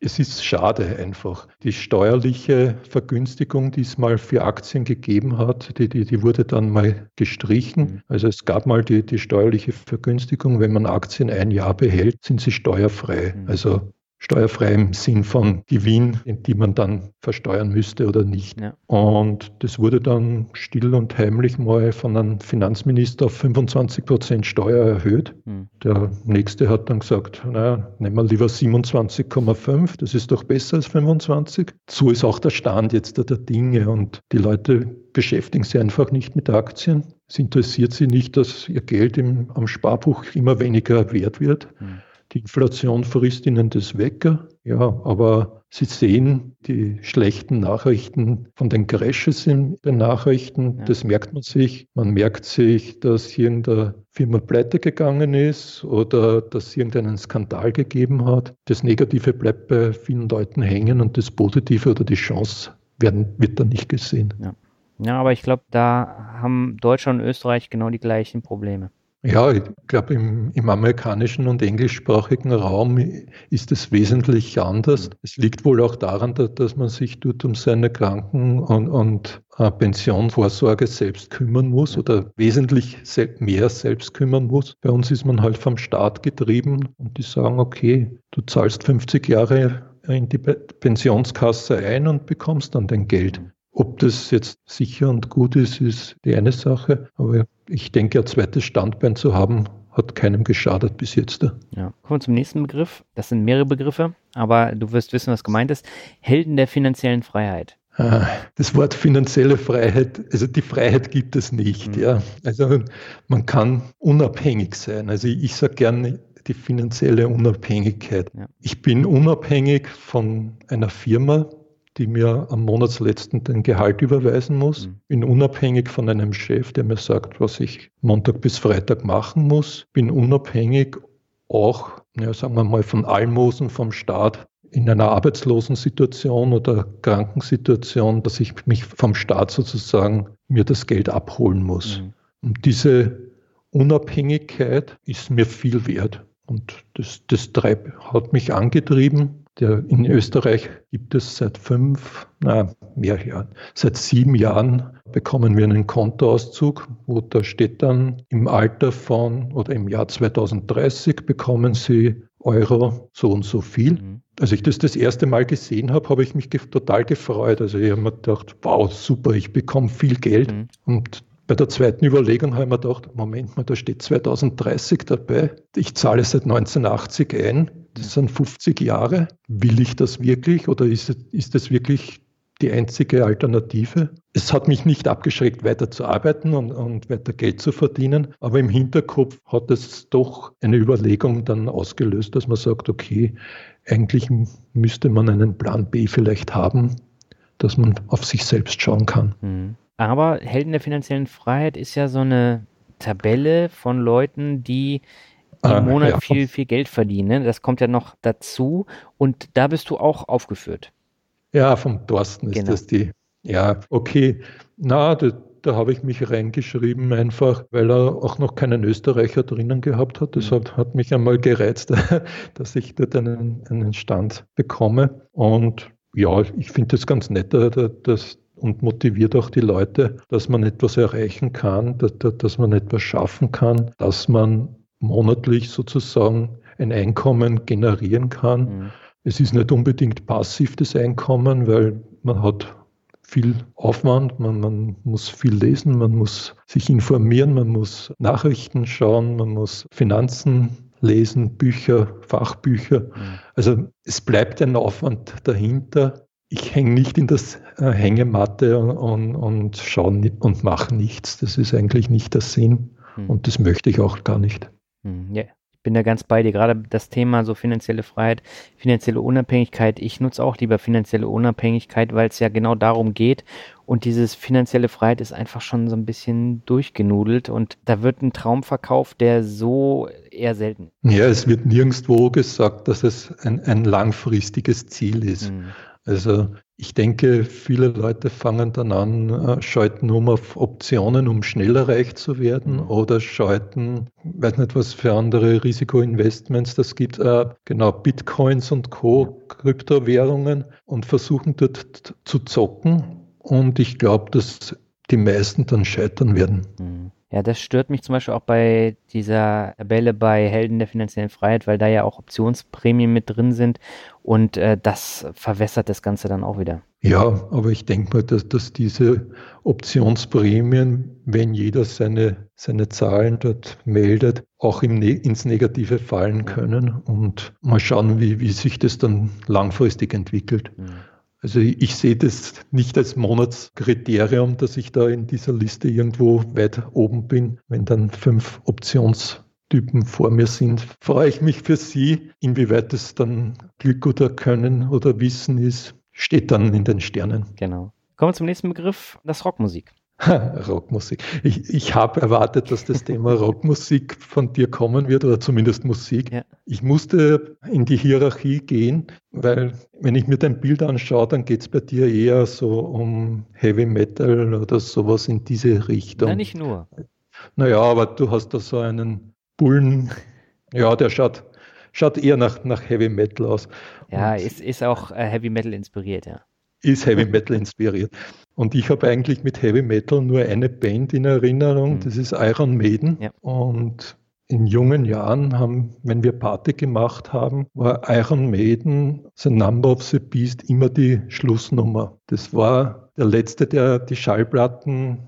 es ist schade einfach. Die steuerliche Vergünstigung, die es mal für Aktien gegeben hat, die, die, die wurde dann mal gestrichen. Mhm. Also es gab mal die, die steuerliche Vergünstigung, wenn man Aktien ein Jahr behält, sind sie steuerfrei. Mhm. Also steuerfrei im Sinn von Gewinn, die man dann versteuern müsste oder nicht. Ja. Und das wurde dann still und heimlich mal von einem Finanzminister auf 25 Prozent Steuer erhöht. Mhm. Der nächste hat dann gesagt, naja, nehmen wir lieber 27,5, das ist doch besser als 25. So ist auch der Stand jetzt der Dinge und die Leute beschäftigen sich einfach nicht mit Aktien. Es interessiert sie nicht, dass ihr Geld im, am Sparbuch immer weniger wert wird. Mhm die Inflation frisst ihnen das weg. Ja, aber sie sehen die schlechten Nachrichten von den Crashes in den Nachrichten. Ja. Das merkt man sich. Man merkt sich, dass irgendeine Firma pleite gegangen ist oder dass es irgendeinen Skandal gegeben hat. Das Negative bleibt bei vielen Leuten hängen und das Positive oder die Chance werden, wird dann nicht gesehen. Ja, ja aber ich glaube, da haben Deutschland und Österreich genau die gleichen Probleme. Ja, ich glaube, im, im, amerikanischen und englischsprachigen Raum ist es wesentlich anders. Es liegt wohl auch daran, dass, dass man sich dort um seine Kranken- und, und äh, Pensionvorsorge selbst kümmern muss oder wesentlich mehr selbst kümmern muss. Bei uns ist man halt vom Staat getrieben und die sagen, okay, du zahlst 50 Jahre in die Pensionskasse ein und bekommst dann dein Geld. Ob das jetzt sicher und gut ist, ist die eine Sache. Aber ich denke, ein zweites Standbein zu haben, hat keinem geschadet bis jetzt. Ja. Kommen wir zum nächsten Begriff. Das sind mehrere Begriffe, aber du wirst wissen, was gemeint ist. Helden der finanziellen Freiheit. Ah, das Wort finanzielle Freiheit, also die Freiheit gibt es nicht. Mhm. Ja. Also man kann unabhängig sein. Also ich, ich sage gerne die finanzielle Unabhängigkeit. Ja. Ich bin unabhängig von einer Firma, die mir am Monatsletzten den Gehalt überweisen muss. Mhm. Bin unabhängig von einem Chef, der mir sagt, was ich Montag bis Freitag machen muss. Bin unabhängig auch, ja, sagen wir mal, von Almosen vom Staat in einer Arbeitslosensituation oder Krankensituation, dass ich mich vom Staat sozusagen mir das Geld abholen muss. Mhm. Und diese Unabhängigkeit ist mir viel wert. Und das, das treib, hat mich angetrieben, der in Österreich gibt es seit fünf, na, mehr Jahren, seit sieben Jahren bekommen wir einen Kontoauszug, wo da steht dann im Alter von oder im Jahr 2030 bekommen Sie Euro so und so viel. Mhm. Als ich das das erste Mal gesehen habe, habe ich mich total gefreut. Also ich habe mir gedacht, wow, super, ich bekomme viel Geld. Mhm. Und bei der zweiten Überlegung habe ich mir gedacht, Moment mal, da steht 2030 dabei. Ich zahle seit 1980 ein das sind 50 Jahre. Will ich das wirklich oder ist, ist das wirklich die einzige Alternative? Es hat mich nicht abgeschreckt, weiter zu arbeiten und, und weiter Geld zu verdienen, aber im Hinterkopf hat es doch eine Überlegung dann ausgelöst, dass man sagt, okay, eigentlich müsste man einen Plan B vielleicht haben, dass man auf sich selbst schauen kann. Mhm. Aber Helden der finanziellen Freiheit ist ja so eine Tabelle von Leuten, die im ah, Monat ja. viel, viel Geld verdienen. Das kommt ja noch dazu. Und da bist du auch aufgeführt. Ja, vom Thorsten ist genau. das die. Ja, okay. Na, da, da habe ich mich reingeschrieben, einfach weil er auch noch keinen Österreicher drinnen gehabt hat. Das mhm. hat, hat mich einmal gereizt, dass ich dort einen, einen Stand bekomme. Und ja, ich finde das ganz nett, dass, und motiviert auch die Leute, dass man etwas erreichen kann, dass, dass man etwas schaffen kann, dass man monatlich sozusagen ein Einkommen generieren kann. Mhm. Es ist nicht unbedingt passiv das Einkommen, weil man hat viel Aufwand, man, man, muss viel lesen, man muss sich informieren, man muss Nachrichten schauen, man muss Finanzen lesen, Bücher, Fachbücher. Mhm. Also es bleibt ein Aufwand dahinter. Ich hänge nicht in das äh, Hängematte und, und, und schaue und mache nichts. Das ist eigentlich nicht der Sinn mhm. und das möchte ich auch gar nicht. Hm, ja, ich bin da ganz bei dir. Gerade das Thema so finanzielle Freiheit, finanzielle Unabhängigkeit. Ich nutze auch lieber finanzielle Unabhängigkeit, weil es ja genau darum geht. Und dieses finanzielle Freiheit ist einfach schon so ein bisschen durchgenudelt und da wird ein Traum verkauft, der so eher selten. Ja, es wird nirgendwo gesagt, dass es ein, ein langfristiges Ziel ist. Mhm. Also Ich denke, viele Leute fangen dann an, äh, schalten um auf Optionen, um schneller reich zu werden mhm. oder schalten, weiß nicht was für andere Risikoinvestments das gibt, äh, genau Bitcoins und Co., Kryptowährungen und versuchen dort zu zocken. Und ich glaube, dass die meisten dann scheitern werden. Mhm. Ja, das stört mich zum Beispiel auch bei dieser Tabelle bei Helden der finanziellen Freiheit, weil da ja auch Optionsprämien mit drin sind und äh, das verwässert das Ganze dann auch wieder. Ja, aber ich denke mal, dass, dass diese Optionsprämien, wenn jeder seine, seine Zahlen dort meldet, auch im ne ins Negative fallen können und mal schauen, wie, wie sich das dann langfristig entwickelt. Mhm. Also ich sehe das nicht als Monatskriterium, dass ich da in dieser Liste irgendwo weit oben bin. Wenn dann fünf Optionstypen vor mir sind, freue ich mich für Sie. Inwieweit es dann Glück oder Können oder Wissen ist, steht dann in den Sternen. Genau. Kommen wir zum nächsten Begriff, das Rockmusik. Rockmusik. Ich, ich habe erwartet, dass das Thema Rockmusik von dir kommen wird oder zumindest Musik. Ja. Ich musste in die Hierarchie gehen, weil wenn ich mir dein Bild anschaue, dann geht es bei dir eher so um Heavy Metal oder sowas in diese Richtung. Nein, nicht nur. Naja, aber du hast da so einen Bullen, ja, der schaut, schaut eher nach, nach Heavy Metal aus. Ja, ist, ist auch äh, Heavy Metal inspiriert, ja ist Heavy Metal inspiriert. Und ich habe eigentlich mit Heavy Metal nur eine Band in Erinnerung, mhm. das ist Iron Maiden. Ja. Und in jungen Jahren haben, wenn wir Party gemacht haben, war Iron Maiden, The Number of the Beast, immer die Schlussnummer. Das war der Letzte, der die Schallplatten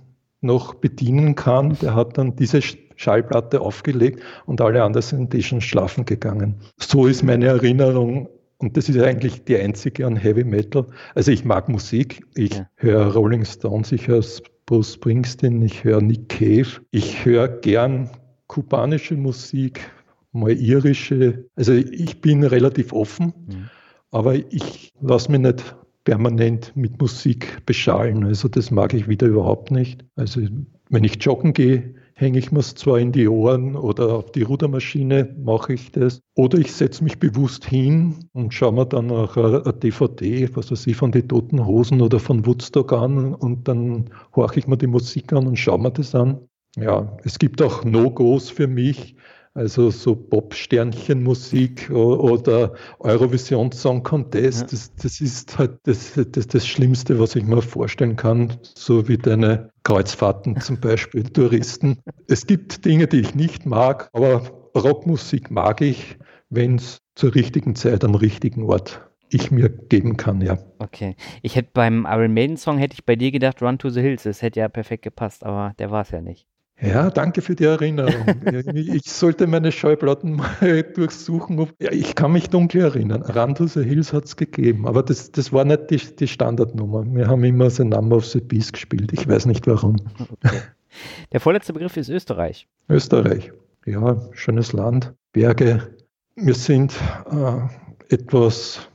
noch bedienen kann. Der hat dann diese Schallplatte aufgelegt und alle anderen sind eh schon schlafen gegangen. So ist meine Erinnerung und das ist eigentlich die einzige an Heavy Metal. Also ich mag Musik. Ich ja. höre Rolling Stones, ich höre Bruce Springsteen, ich höre Nick Cave. Ich höre gern kubanische Musik, mal irische. Also ich bin relativ offen, mhm. aber ich lasse mich nicht permanent mit Musik beschallen. Also das mag ich wieder überhaupt nicht. Also wenn ich joggen gehe, hänge ich mir es zwar in die Ohren oder auf die Rudermaschine mache ich das. Oder ich setze mich bewusst hin und schaue mir dann auch eine DVD, was weiß ich, von den Toten Hosen oder von Woodstock an und dann horche ich mir die Musik an und schaue mir das an. Ja, es gibt auch No-Gos für mich. Also so Pop-Sternchenmusik oder Eurovision Song Contest, ja. das, das, ist halt das, das, das Schlimmste, was ich mir vorstellen kann, so wie deine Kreuzfahrten zum Beispiel, Touristen. Es gibt Dinge, die ich nicht mag, aber Rockmusik mag ich, wenn es zur richtigen Zeit am richtigen Ort ich mir geben kann, ja. Okay. Ich hätte beim Iron Maiden Song hätte ich bei dir gedacht, Run to the Hills. Das hätte ja perfekt gepasst, aber der war es ja nicht. Ja, danke für die Erinnerung. ich sollte meine Schallplatten mal durchsuchen. Ja, ich kann mich dunkel erinnern. The Hills hat es gegeben, aber das, das war nicht die, die, Standardnummer. Wir haben immer The Number of the Beast gespielt. Ich weiß nicht warum. Okay. Der vorletzte Begriff ist Österreich. Österreich. Ja, schönes Land, Berge. Wir sind äh, etwas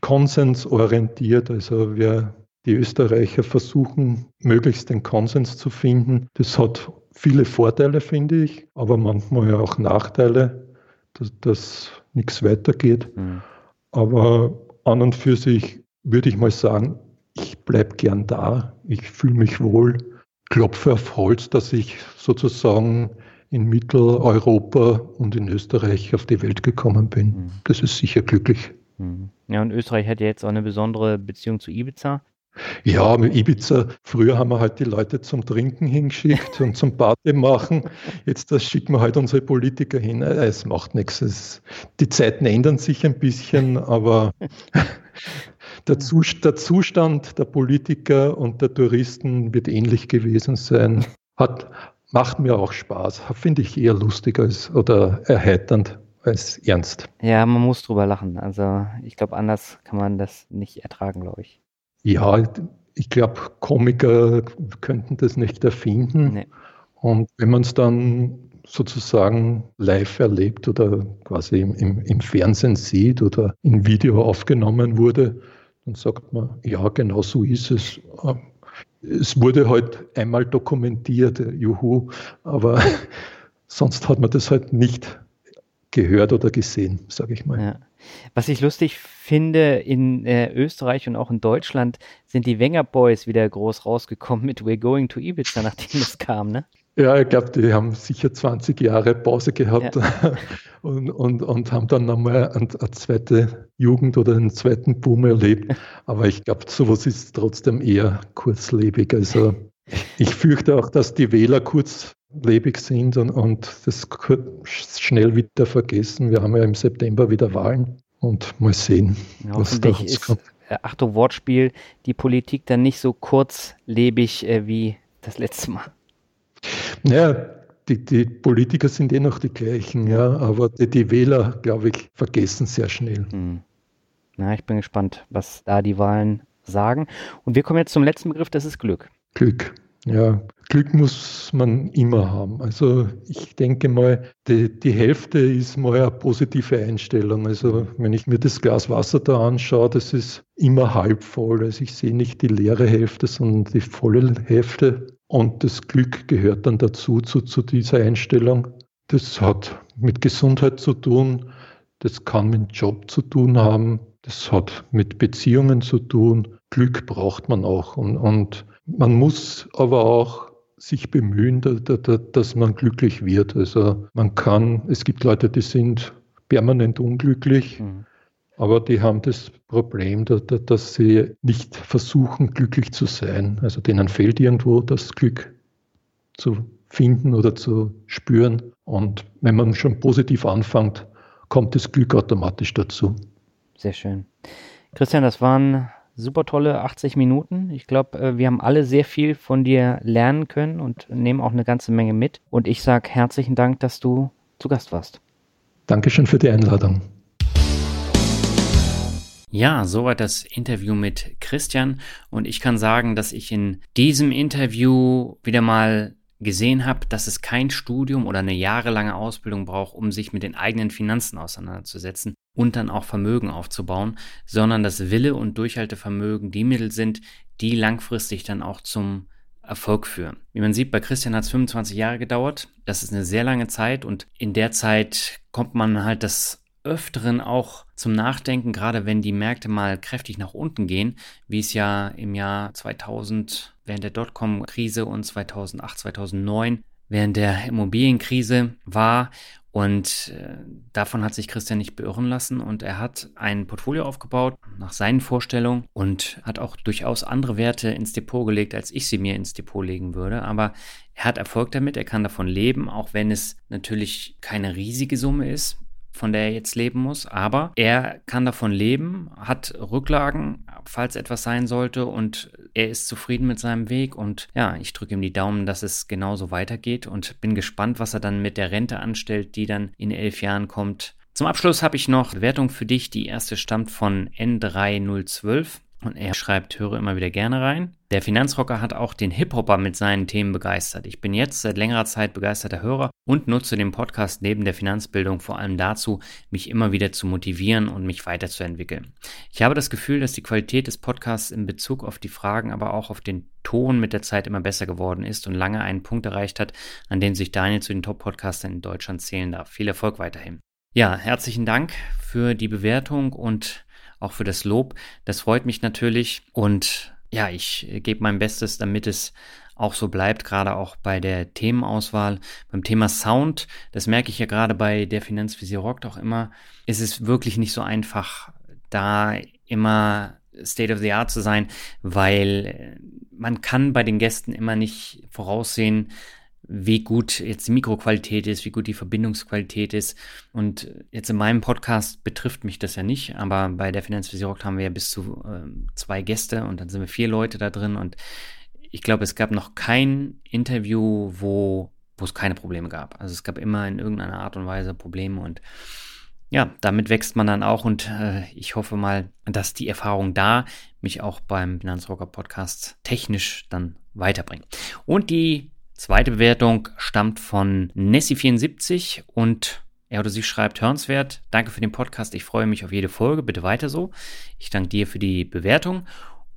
konsensorientiert. Also wir, die Österreicher versuchen, möglichst den Konsens zu finden. Das hat viele Vorteile, finde ich, aber manchmal ja auch Nachteile, dass, dass nichts weitergeht. Mhm. Aber an und für sich würde ich mal sagen, ich bleibe gern da, ich fühle mich wohl, klopfe auf Holz, dass ich sozusagen in Mitteleuropa und in Österreich auf die Welt gekommen bin. Mhm. Das ist sicher glücklich. Mhm. Ja, und Österreich hat ja jetzt auch eine besondere Beziehung zu Ibiza. Ja, mit Ibiza, früher haben wir halt die Leute zum Trinken hingeschickt und zum Party machen. Jetzt das schicken wir halt unsere Politiker hin. Äh, es macht nichts. Es, die Zeiten ändern sich ein bisschen, aber der, Zustand, der Zustand der Politiker und der Touristen wird ähnlich gewesen sein. Hat, macht mir auch Spaß. Finde ich eher lustig als, oder erheiternd als ernst. Ja, man muss drüber lachen. Also ich glaube, anders kann man das nicht ertragen, glaube ich. Ja, ich glaube, Komiker könnten das nicht erfinden. Nee. Und wenn man es dann sozusagen live erlebt oder quasi im, im, im, Fernsehen sieht oder in Video aufgenommen wurde, dann sagt man, ja, genau so ist es. Es wurde halt einmal dokumentiert, juhu, aber sonst hat man das halt nicht gehört oder gesehen, sage ich mal. Ja. Was ich lustig finde, in äh, Österreich und auch in Deutschland sind die Wenger Boys wieder groß rausgekommen mit We're Going to Ibiza, nachdem es kam, ne? Ja, ich glaube, die haben sicher 20 Jahre Pause gehabt ja. und, und, und haben dann nochmal eine, eine zweite Jugend oder einen zweiten Boom erlebt. Aber ich glaube, sowas ist trotzdem eher kurzlebig. Also ich fürchte auch, dass die Wähler kurzlebig sind und, und das schnell wieder vergessen. Wir haben ja im September wieder Wahlen und mal sehen, ja, was da rauskommt. Äh, Achtung, Wortspiel, die Politik dann nicht so kurzlebig äh, wie das letzte Mal. Ja, die, die, Politiker sind eh noch die gleichen, ja, aber die, die Wähler, glaube ich, vergessen sehr schnell. Hm. Na, ich bin gespannt, was da die Wahlen sagen. Und wir kommen jetzt zum letzten Begriff, das ist Glück. Glück. Ja, Glück muss man immer haben. Also ich denke mal, die, die Hälfte ist mal eine positive Einstellung. Also wenn ich mir das Glas Wasser da anschaue, das ist immer halb voll. Also ich sehe nicht die leere Hälfte, sondern die volle Hälfte. Und das Glück gehört dann dazu, zu, zu dieser Einstellung. Das hat mit Gesundheit zu tun, das kann mit Job zu tun haben, das hat mit Beziehungen zu tun. Glück braucht man auch. Und, und man muss aber auch sich bemühen, da, da, dass man glücklich wird. Also man kann, es gibt Leute, die sind permanent unglücklich. Mhm. Aber die haben das Problem, dass sie nicht versuchen, glücklich zu sein. Also denen fehlt irgendwo das Glück zu finden oder zu spüren. Und wenn man schon positiv anfängt, kommt das Glück automatisch dazu. Sehr schön. Christian, das waren super tolle 80 Minuten. Ich glaube, äh, wir haben alle sehr viel von dir lernen können und nehmen auch eine ganze Menge mit. Und ich sage herzlichen Dank, dass du zu Gast warst. Dankeschön für die Einladung. Ja, soweit das Interview mit Christian. Und ich kann sagen, dass ich in diesem Interview wieder mal gesehen habe, dass es kein Studium oder eine jahrelange Ausbildung braucht, um sich mit den eigenen Finanzen auseinanderzusetzen und dann auch Vermögen aufzubauen, sondern dass Wille und Durchhaltevermögen die Mittel sind, die langfristig dann auch zum Erfolg führen. Wie man sieht, bei Christian hat es 25 Jahre gedauert. Das ist eine sehr lange Zeit und in der Zeit kommt man halt das Öfteren auch zum Nachdenken, gerade wenn die Märkte mal kräftig nach unten gehen, wie es ja im Jahr 2000 während der Dotcom-Krise und 2008, 2009 während der Immobilienkrise war. Und äh, davon hat sich Christian nicht beirren lassen und er hat ein Portfolio aufgebaut nach seinen Vorstellungen und hat auch durchaus andere Werte ins Depot gelegt, als ich sie mir ins Depot legen würde. Aber er hat Erfolg damit, er kann davon leben, auch wenn es natürlich keine riesige Summe ist von der er jetzt leben muss, aber er kann davon leben, hat Rücklagen, falls etwas sein sollte und er ist zufrieden mit seinem Weg und ja, ich drücke ihm die Daumen, dass es genauso weitergeht und bin gespannt, was er dann mit der Rente anstellt, die dann in elf Jahren kommt. Zum Abschluss habe ich noch Wertung für dich. Die erste stammt von N3012. Und er schreibt, höre immer wieder gerne rein. Der Finanzrocker hat auch den Hip-Hopper mit seinen Themen begeistert. Ich bin jetzt seit längerer Zeit begeisterter Hörer und nutze den Podcast neben der Finanzbildung vor allem dazu, mich immer wieder zu motivieren und mich weiterzuentwickeln. Ich habe das Gefühl, dass die Qualität des Podcasts in Bezug auf die Fragen, aber auch auf den Ton mit der Zeit immer besser geworden ist und lange einen Punkt erreicht hat, an dem sich Daniel zu den Top-Podcastern in Deutschland zählen darf. Viel Erfolg weiterhin. Ja, herzlichen Dank für die Bewertung und auch für das Lob. Das freut mich natürlich und ja, ich gebe mein Bestes, damit es auch so bleibt, gerade auch bei der Themenauswahl. Beim Thema Sound, das merke ich ja gerade bei der Finanzvisier rockt auch immer, ist es wirklich nicht so einfach, da immer State of the Art zu sein, weil man kann bei den Gästen immer nicht voraussehen, wie gut jetzt die Mikroqualität ist, wie gut die Verbindungsqualität ist. Und jetzt in meinem Podcast betrifft mich das ja nicht, aber bei der Finanzvisier haben wir ja bis zu äh, zwei Gäste und dann sind wir vier Leute da drin und ich glaube, es gab noch kein Interview, wo, wo es keine Probleme gab. Also es gab immer in irgendeiner Art und Weise Probleme und ja, damit wächst man dann auch und äh, ich hoffe mal, dass die Erfahrung da mich auch beim Finanzrocker Podcast technisch dann weiterbringt. Und die Zweite Bewertung stammt von Nessie74 und er oder sie schreibt hörenswert. Danke für den Podcast. Ich freue mich auf jede Folge. Bitte weiter so. Ich danke dir für die Bewertung.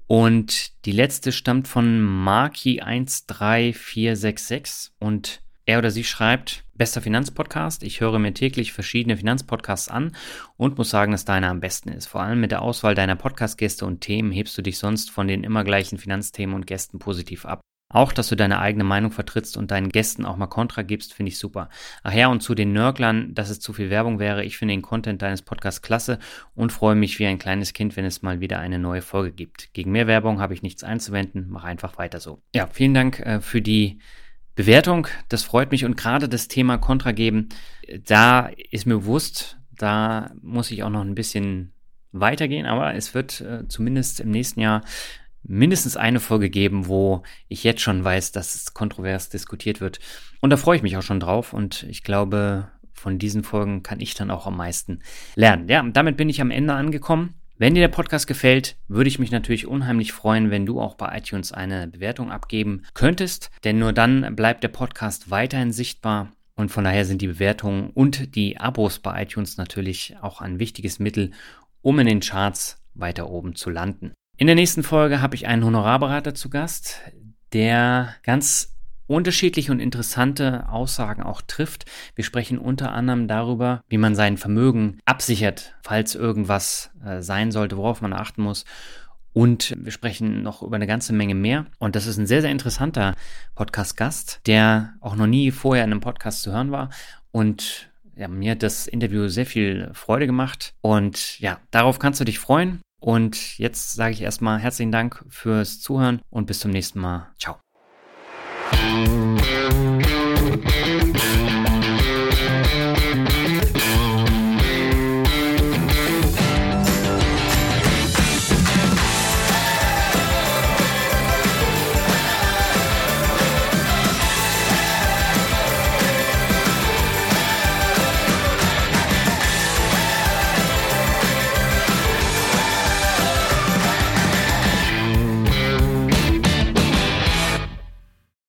Und die letzte stammt von Marki13466 und er oder sie schreibt, bester Finanzpodcast. Ich höre mir täglich verschiedene Finanzpodcasts an und muss sagen, dass deiner am besten ist. Vor allem mit der Auswahl deiner Podcastgäste und Themen hebst du dich sonst von den immer gleichen Finanzthemen und Gästen positiv ab. Auch, dass du deine eigene Meinung vertrittst und deinen Gästen auch mal Kontra gibst, finde ich super. Ach ja, und zu den Nörglern, dass es zu viel Werbung wäre. Ich finde den Content deines Podcasts klasse und freue mich wie ein kleines Kind, wenn es mal wieder eine neue Folge gibt. Gegen mehr Werbung habe ich nichts einzuwenden. Mach einfach weiter so. Ja, vielen Dank äh, für die Bewertung. Das freut mich und gerade das Thema Kontra geben, da ist mir bewusst, da muss ich auch noch ein bisschen weitergehen, aber es wird äh, zumindest im nächsten Jahr mindestens eine Folge geben, wo ich jetzt schon weiß, dass es kontrovers diskutiert wird. Und da freue ich mich auch schon drauf und ich glaube, von diesen Folgen kann ich dann auch am meisten lernen. Ja, damit bin ich am Ende angekommen. Wenn dir der Podcast gefällt, würde ich mich natürlich unheimlich freuen, wenn du auch bei iTunes eine Bewertung abgeben könntest, denn nur dann bleibt der Podcast weiterhin sichtbar und von daher sind die Bewertungen und die Abos bei iTunes natürlich auch ein wichtiges Mittel, um in den Charts weiter oben zu landen. In der nächsten Folge habe ich einen Honorarberater zu Gast, der ganz unterschiedliche und interessante Aussagen auch trifft. Wir sprechen unter anderem darüber, wie man sein Vermögen absichert, falls irgendwas äh, sein sollte, worauf man achten muss. Und wir sprechen noch über eine ganze Menge mehr. Und das ist ein sehr, sehr interessanter Podcast-Gast, der auch noch nie vorher in einem Podcast zu hören war. Und ja, mir hat das Interview sehr viel Freude gemacht. Und ja, darauf kannst du dich freuen. Und jetzt sage ich erstmal herzlichen Dank fürs Zuhören und bis zum nächsten Mal. Ciao.